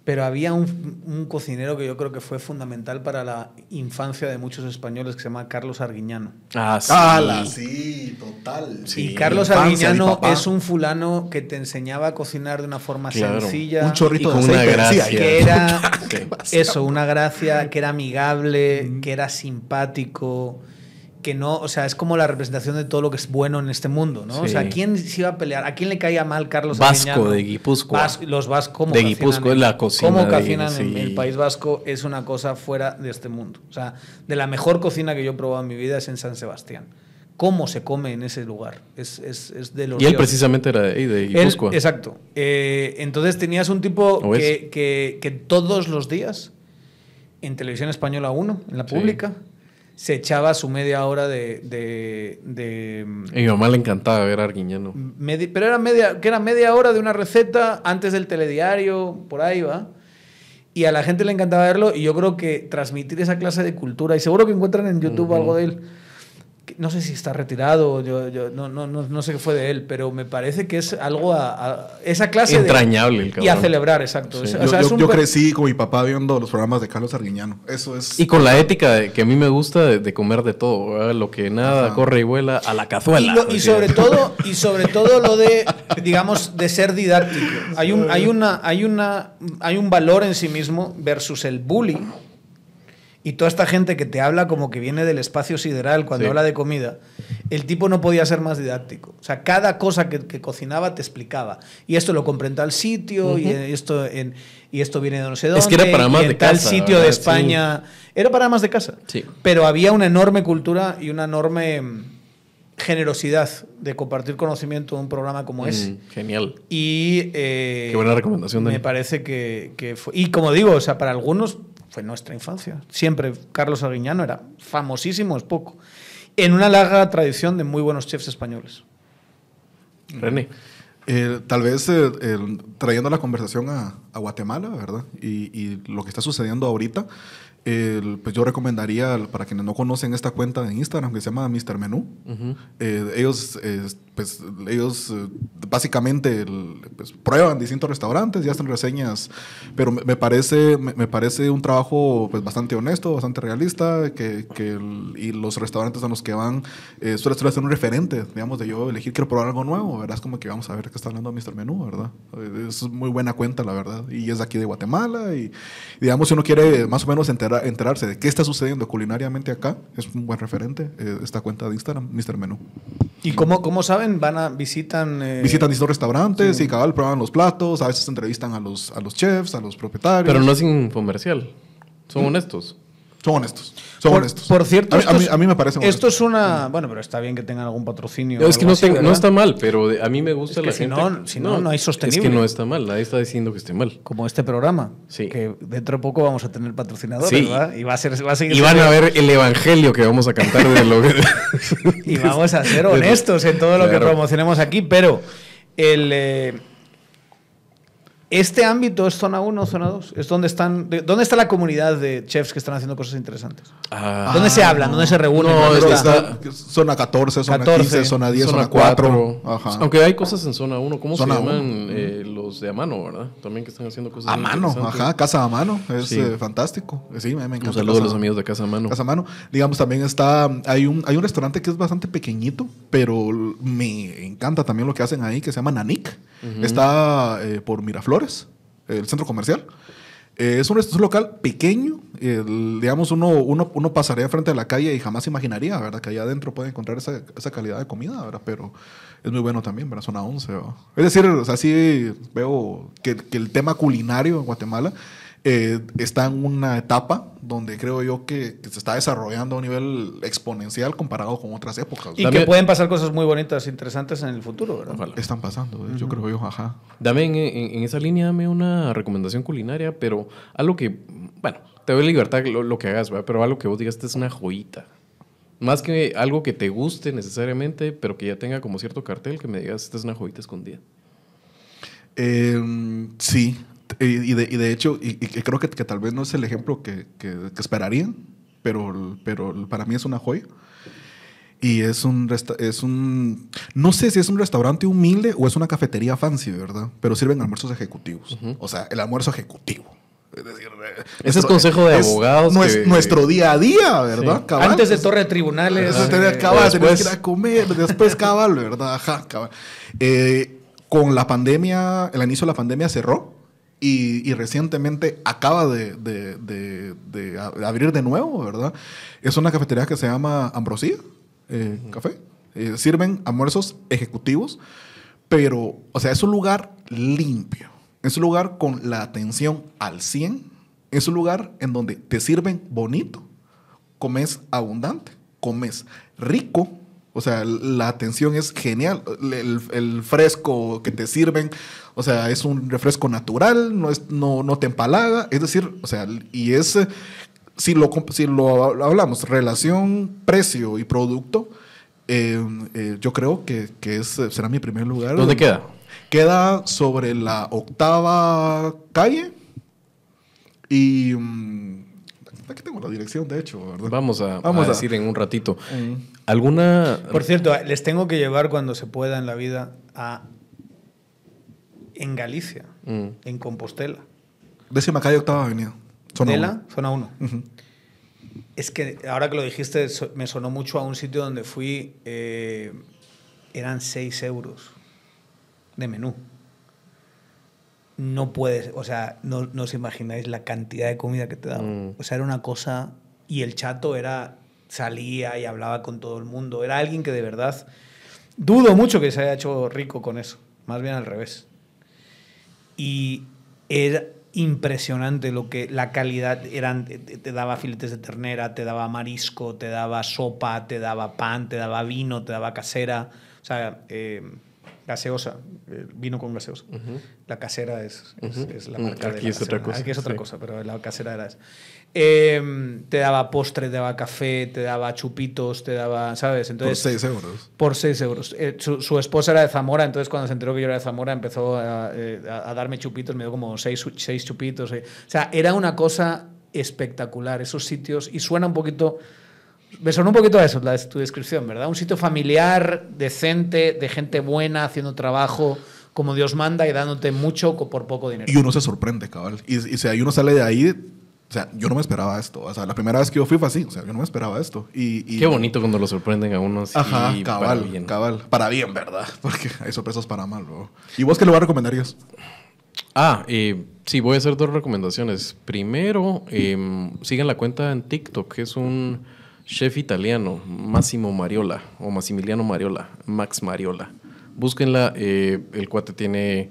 Pero había un, un cocinero que yo creo que fue fundamental para la infancia de muchos españoles que se llama Carlos Arguiñano. Ah, sí. ¡Hala! Sí, total. Sí. y Carlos Infancia, Arguiñano es un fulano que te enseñaba a cocinar de una forma Claro. sencilla. Un chorrito y de con una gracia. que era [laughs] eso, una gracia, que era amigable, que era simpático, que no, o sea, es como la representación de todo lo que es bueno en este mundo, ¿no? O Sí. sea, ¿quién se iba a pelear? ¿A quién le caía mal Carlos Vasco Arguiñano? de Guipúzcoa. Vas- los vascos, ¿cómo De Guipúzcoa, en- la cocina Cómo cocinan en el País Vasco es una cosa fuera de este mundo. O sea, de la mejor cocina que yo he probado en mi vida es en San Sebastián. ¿Cómo se come en ese lugar? Es, es, es de los Y él dioses. precisamente era de, ahí, de Él- Guipúzcoa. exacto. Eh, entonces tenías un tipo ¿O es? que, que- que todos los días, en Televisión Española 1, en la Sí. Se echaba su media hora de... de- de, A mi mamá le encantaba ver a Arguiñano. medi- pero era media, que era media hora de una receta antes del telediario, por ahí va. Y a la gente le encantaba verlo y yo creo que transmitir esa clase de cultura, y seguro que encuentran en YouTube algo de él, no sé si está retirado, yo, yo no, no, no, no sé qué fue de él, pero me parece que es algo a, a- esa clase Entrañable el de... cabrón. Y a celebrar, exacto. Sí. O Yo, sea, yo- yo per- crecí con mi papá viendo los programas de Carlos Arguiñano. Eso es. Y con la ética de- que a mí me gusta de, de comer de todo, ¿verdad? lo que nada Ajá. corre y vuela a la cazuela. Y, lo- y sobre todo [laughs] y sobre todo lo de digamos de ser didáctico hay un hay una hay una hay un valor en sí mismo versus el bullying y toda esta gente que te habla como que viene del espacio sideral cuando Sí. habla de comida el tipo no podía ser más didáctico o sea cada cosa que, que cocinaba te explicaba y esto lo compré en tal sitio y esto en- y esto viene de no sé dónde Es que era para y más en de tal casa, sitio de. España era para más de casa Sí. pero había una enorme cultura y una enorme mm, generosidad de compartir conocimiento en un programa como ese. Mm, genial. Y eh, Qué buena recomendación, Me Dani. parece que, que fue. Y como digo, o sea, para algunos fue nuestra infancia. Siempre Carlos Arguiñano era famosísimo, es poco. En una larga tradición de muy buenos chefs españoles. René. Eh, tal vez eh, el- trayendo la conversación a, a Guatemala, ¿verdad? Y, y lo que está sucediendo ahorita, pues yo recomendaría, para quienes no conocen esta cuenta de Instagram que se llama Mr. Menú, eh, ellos, eh, pues, ellos eh, básicamente el- pues, prueban distintos restaurantes y hacen reseñas, pero me, parece, me, me parece un trabajo pues, bastante honesto, bastante realista, que, que el- y los restaurantes a los que van eh, suele, suele ser un referente, digamos, de yo elegir, quiero probar algo nuevo, ¿verdad? Es como que vamos a ver qué está hablando Mr. Menú, ¿verdad? Es muy buena cuenta, la verdad, y es de aquí de Guatemala, y digamos, si uno quiere más o menos entera- enterarse de qué está sucediendo culinariamente acá, es un buen referente eh, esta cuenta de Instagram, Mr. Menú. ¿Y cómo, cómo saben? Van a, visitan... eh, Visitan distintos restaurantes y cabal prueban los platos, a veces entrevistan a los, a los chefs, a los propietarios. Pero no es infomercial. Son honestos. Son honestos. Son por, honestos. por cierto, a mí, esto a mí- es- a mí me parece Esto es una... Bueno, pero está bien que tengan algún patrocinio. es que no, así, no está mal, pero a mí me gusta Es que la si gente. no- si no, no hay sostenible. Es que no está mal. Nadie está diciendo que esté mal. Como este programa. Sí. Que dentro de poco vamos a tener patrocinadores, Sí. ¿verdad? Y va a, ser, va a seguir Y van siendo- a ver el evangelio que vamos a cantar de lo que. [laughs] Y vamos a ser honestos en todo lo que promocionemos aquí, pero el, eh, este ámbito es zona 1 o zona 2. Es donde están. de- ¿Dónde está la comunidad de chefs que están haciendo cosas interesantes? Ah, ¿Dónde se hablan? ¿Dónde se reúnen? No, ¿Dónde está? está- Zona 14, zona 14, 15, zona 10, zona zona 4. Ajá. Aunque hay cosas en zona 1. ¿Cómo Zona se llaman eh, los de a mano, verdad? También que están haciendo cosas A mano, ajá, casa a mano. Es Sí. eh, fantástico. Sí, me, me encanta. Un saludo a los amigos de Casa a Mano. Casa a mano. Digamos, también está. Hay un, hay un restaurante que es bastante pequeñito, pero me encanta también lo que hacen ahí, que se llama Nanik. Está eh, por Miraflores, el centro comercial. Eh, es, un, es un local pequeño. el- digamos, uno, uno, uno pasaría frente a la calle y jamás imaginaría, ¿verdad? Que allá adentro puede encontrar esa, esa calidad de comida, ¿verdad? Pero es muy bueno también, ¿verdad? Zona 11. ¿verdad? Es decir, o sea, veo que, que el tema culinario en Guatemala eh, está en una etapa donde creo yo que, que se está desarrollando a un nivel exponencial comparado con otras épocas. Y También- que pueden pasar cosas muy bonitas, interesantes en el futuro, ¿verdad? Ojalá. Están pasando, eh, yo creo yo, ajá. Dame en, en- en esa línea, dame una recomendación culinaria, pero algo que, bueno, te doy libertad lo, lo que hagas, ¿verdad? pero algo que vos digas, esta es una joyita. Más que algo que te guste necesariamente, pero que ya tenga como cierto cartel, que me digas, esta es una joyita escondida. Eh, sí, y de, y de hecho, y, y creo que, que tal vez no es el ejemplo que, que- que esperarían, pero, pero para mí es una joya. Y es un, resta- es un, no sé si es un restaurante humilde o es una cafetería fancy, ¿verdad? Pero sirven almuerzos ejecutivos. O sea, el almuerzo ejecutivo. Es decir, eh, Ese es consejo de abogados nues- que- nuestro día a día, ¿verdad? Sí. Cabal. Antes de torre de tribunales. Eso eh, cabal, tenías después. que ir a comer, después cabal, ¿verdad? Ajá, cabal. Eh, con la pandemia, el inicio de la pandemia cerró y, y recientemente acaba de, de- de- de a- de abrir de nuevo, ¿verdad? Es una cafetería que se llama Ambrosía eh, Café. Eh, sirven almuerzos ejecutivos, pero, o sea, es un lugar limpio. Es un lugar con la atención al 100. Es un lugar en donde te sirven bonito, comes abundante, comes rico. O sea, la atención es genial. El, el fresco que te sirven, o sea, es un refresco natural, no, es, no, no te empalaga. Es decir, o sea, y es, si lo, si lo hablamos, relación precio y producto, eh, eh, yo creo que, que es, será mi primer lugar. ¿Dónde queda? Queda sobre la octava calle. Y. mm, aquí tengo la dirección, de hecho, ¿verdad? Vamos a, Vamos a a- decir en un ratito. ¿Alguna...? Por cierto, les tengo que llevar cuando se pueda en la vida a. En Galicia, Mm. en Compostela. Décima calle, octava avenida. Zona Tela, uno. zona 1. Ujú. Es que ahora que lo dijiste, me sonó mucho a un sitio donde fui. eh, eran 6 euros de menú. No puedes, o sea, no, no os imagináis la cantidad de comida que te daban. Mm. O sea, era una cosa. Y el chato era. Salía y hablaba con todo el mundo. Era alguien que de verdad. Dudo mucho que se haya hecho rico con eso. Más bien al revés. Y era impresionante lo que la calidad eran te, daba filetes de ternera, te daba marisco, te daba sopa, te daba pan, te daba vino, te daba casera, o sea, eh, gaseosa, eh, vino con gaseosa. La casera es, es- Ujú. es la Mm, marca de aquí la es otra casera. cosa, Aquí es otra sí. cosa, pero la casera era esa. Eh, te daba postre, te daba café, te daba chupitos, te daba, ¿sabes? Por Entonces, 6 euros. por 6 euros. Eh, su, su esposa era de Zamora, entonces cuando se enteró que yo era de Zamora empezó a, eh, a- darme chupitos, me dio como 6 seis, chupitos. eh. O sea, era una cosa espectacular. Esos sitios, y suena un poquito, me suena un poquito a eso, la, tu descripción, ¿verdad? Un sitio familiar, decente, de gente buena, haciendo trabajo como Dios manda y dándote mucho por poco dinero. Y uno se sorprende, cabal. Y, y, y uno sale de ahí, o sea, yo no me esperaba esto. O sea, la primera vez que yo fui fue así, o sea, yo no me esperaba esto. Y, y- Qué bonito cuando lo sorprenden a uno así. Ajá, para cabal, bien. cabal. Para bien, ¿verdad? [laughs] Porque hay sorpresas para mal, bro. ¿Y vos qué lugar recomendarías? Ah, eh, sí, voy a hacer dos recomendaciones. Primero, eh, sigan la cuenta en TikTok, que es un chef italiano, Massimo Mariola, o Massimiliano Mariola, Max Mariola. Búsquenla, eh, el cuate tiene,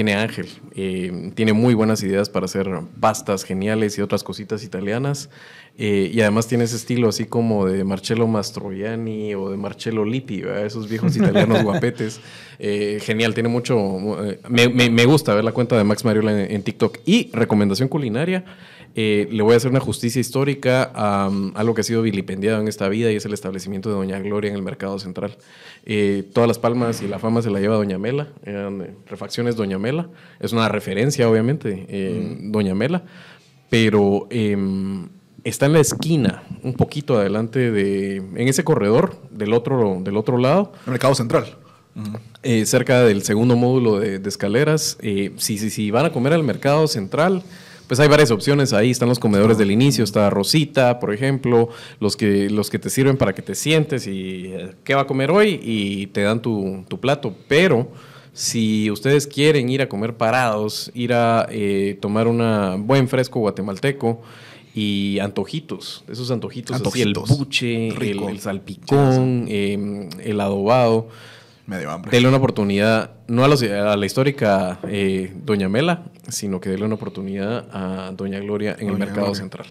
tiene ángel, eh, tiene muy buenas ideas para hacer pastas geniales y otras cositas italianas. eh, y además tiene ese estilo así como de Marcello Mastroianni o de Marcello Lippi, ¿verdad? esos viejos italianos [laughs] guapetes. Eh, genial, tiene mucho... me, me- me gusta ver la cuenta de Max Mariola en, en TikTok. Y recomendación culinaria, eh, le voy a hacer una justicia histórica a um, algo que ha sido vilipendiado en esta vida y es el establecimiento de Doña Gloria en el Mercado Central. Eh, todas las palmas y la fama se la lleva Doña Mela, eh, refacciones Doña Mela. Es una referencia, obviamente, eh, Doña Mela, pero em, está en la esquina, un poquito adelante de, en ese corredor del otro, del otro lado. El mercado central. Eh, cerca del segundo módulo de, de escaleras. Eh, si, si, si van a comer al mercado central, pues hay varias opciones ahí. Están los comedores del inicio, está Rosita, por ejemplo, los que, los que te sirven para que te sientes y eh, qué va a comer hoy y te dan tu, tu plato. Pero si ustedes quieren ir a comer parados, ir a eh, tomar un buen fresco guatemalteco y antojitos, esos antojitos, así el Antojitos. buche, el, salpicón, eh, el adobado. Hambre. Dele una oportunidad, no a, los- a la histórica eh, Doña Mela, sino que dele una oportunidad a Doña Gloria en el Mercado Gloria. Central.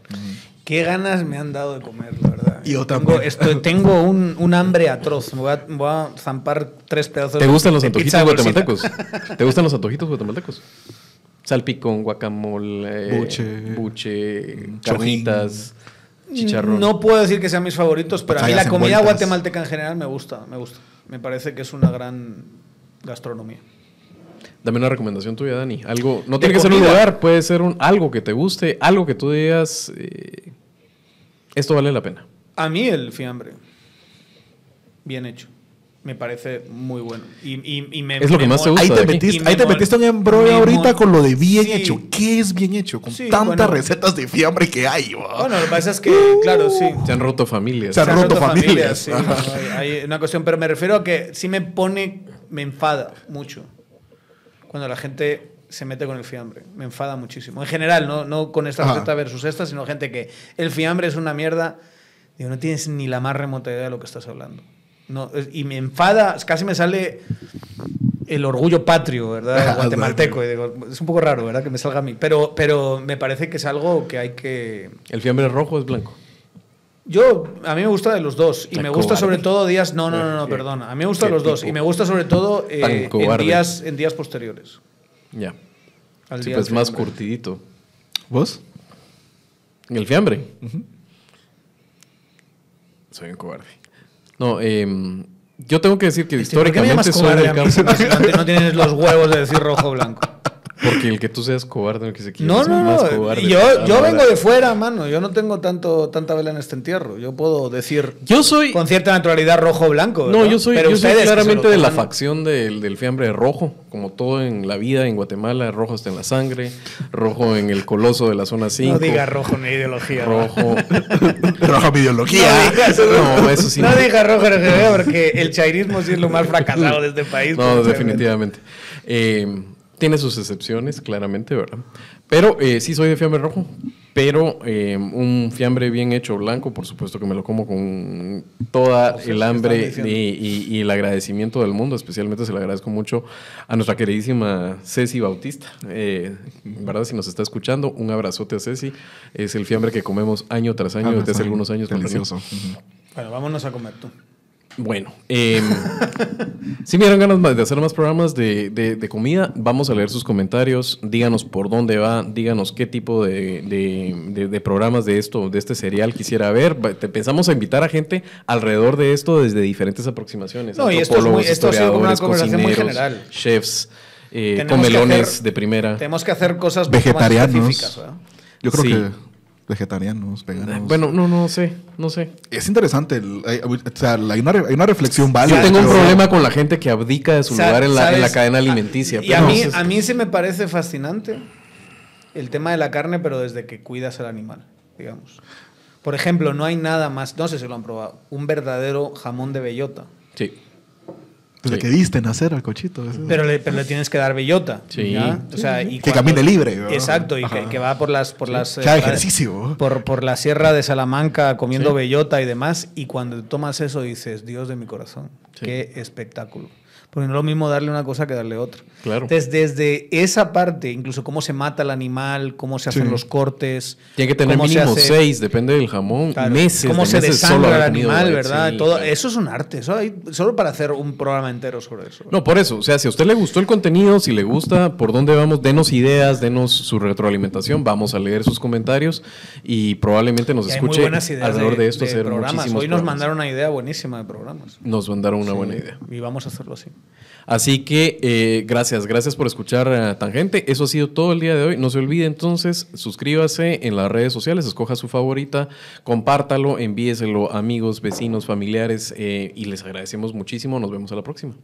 Qué ganas me han dado de comer, la verdad. Y yo tengo, también. estoy- tengo un, un hambre atroz. Me voy a, voy a zampar tres pedazos ¿Te gustan los de antojitos guatemaltecos? [laughs] ¿Te gustan los antojitos guatemaltecos? Salpicón, guacamole, Buche. buche, Mm, carnitas, chicharrón. No puedo decir que sean mis favoritos, pero a mí Pacayas la comida envueltas. guatemalteca en general me gusta, me gusta. Me parece que es una gran gastronomía. Dame una recomendación tuya, Dani. Algo, no tiene que ser un lugar, puede ser un, algo que te guste, algo que tú digas, eh, esto vale la pena. A mí el fiambre, bien hecho. Me parece muy bueno. Y, y- y me- Es lo que más te gusta Ahí te metiste, ahí te metiste un embrollo ahorita con lo de bien Sí. hecho. ¿Qué es bien hecho? Con Sí, tantas bueno. recetas de fiambre que hay. Bueno, lo que pasa es que, claro, sí. Se han roto familias. Se han roto familias. sí, Ajá. no, hay, hay una cuestión, pero me refiero a que sí me pone, me enfada mucho cuando la gente se mete con el fiambre. Me enfada muchísimo. En general, no, no con esta Ajá. receta versus esta, sino gente que el fiambre es una mierda. Digo, no tienes ni la más remota idea de lo que estás hablando. No, es- y me enfada, casi me sale el orgullo patrio, ¿verdad? [laughs] Guatemalteco. Y digo, es un poco raro, ¿verdad? Que me salga a mí. Pero, pero me parece que es algo que hay que, El fiambre rojo es blanco. yo, a mí me gusta de los dos. Y Tan me gusta cobarde. sobre todo días. No, no, no, no, perdona. A mí me gusta qué los dos. Y me gusta sobre todo eh, en, días, en días posteriores. Ya. Al Sí, día pues más curtidito. ¿Vos? El fiambre. Soy un cobarde. No, em, yo tengo que decir que Este, ¿por qué me históricamente llamas soy cobarde del a mí campo. [laughs] si no, no- no tienes los huevos de decir rojo o blanco. Porque el que tú seas cobarde no es que se quiera No, no, más no. cobarde. Yo, yo vengo de fuera, mano. Yo no tengo tanto, tanta vela en este entierro. Yo puedo decir Yo soy. con cierta naturalidad rojo o blanco. No, ¿verdad? yo soy, Pero yo soy claramente de la facción del, del fiambre rojo, como todo en la vida en Guatemala, rojo está en la sangre, rojo en el coloso de la zona 5. No digas rojo ni ideología. ¿no? rojo. [laughs] Roja mi ideología. No digas, No, eso sí No no. digas rojo en ideología porque el chairismo sí es lo más fracasado de este país. No, posiblemente. definitivamente. Eh, tiene sus excepciones, claramente, ¿verdad? Pero eh, sí soy de fiambre rojo. Pero eh, un fiambre bien hecho blanco, por supuesto que me lo como con toda el hambre y, y- y el agradecimiento del mundo. Especialmente se le agradezco mucho a nuestra queridísima Ceci Bautista. Eh, ¿Verdad? Si nos está escuchando, un abrazote a Ceci. Es el fiambre que comemos año tras año desde hace algunos años. Delicioso. Ujú. Bueno, vámonos a comer tú. Bueno, eh, [laughs] si me dieron ganas más de hacer más programas de, de- de comida, vamos a leer sus comentarios. Díganos por dónde va, díganos qué tipo de, de- de- de programas de esto, de este serial quisiera ver. Pensamos a invitar a gente alrededor de esto desde diferentes aproximaciones. No, y esto es muy- Antropólogos, esto ha sido una historiadores, conversación muy general. chefs, eh, comelones hacer- de primera. Tenemos que hacer cosas más Vegetarianos. específicas. ¿verdad? Yo creo Sí. que vegetarianos, veganos. Bueno, no, no sé, no sé. es interesante. el- hay, o sea, hay una, hay una reflexión válida. Yo tengo un problema con la gente que abdica de su lugar en la, en la cadena alimenticia. Y a mí, a mí sí me parece fascinante el tema de la carne, pero desde que cuidas al animal, digamos. Por ejemplo, no hay nada más, no sé si lo han probado, un verdadero jamón de bellota. Sí. Desde Sí. que diste nacer al cochito. Pero le, pero le tienes que dar bellota. Sí. ¿ya? O sea, y Que cuando- camine libre, ¿no? Exacto, y que, que va por las... Por las Que haga eh, ejercicio. Por, por la sierra de Salamanca comiendo Sí. bellota y demás. Y cuando tomas eso dices, Dios de mi corazón, Sí. qué espectáculo. Porque no es lo mismo darle una cosa que darle otra. Claro. Entonces, desde esa parte, incluso cómo se mata el animal, cómo se hacen Sí. los cortes. Tiene que tener mínimo hace- seis, depende del jamón. Claro, meses. cómo de se meses desangra el comido, animal, ¿verdad? sí, Todo, claro. Eso es un arte. Eso hay- solo para hacer un programa entero sobre eso. No, por eso. O sea, si a usted le gustó el contenido, si le gusta, por dónde vamos, denos ideas, denos su retroalimentación. Vamos a leer sus comentarios y probablemente nos escuche buenas ideas alrededor de, esto. de hacer programas. Hoy nos programas. mandaron una idea buenísima de programas. Nos mandaron una buena idea. Y vamos a hacerlo así. Así que eh, gracias, gracias por escuchar a Tangente. Eso ha sido todo el día de hoy. No se olvide entonces, suscríbase en las redes sociales, escoja su favorita, compártalo, envíeselo a amigos, vecinos, familiares eh, y les agradecemos muchísimo. Nos vemos a la próxima.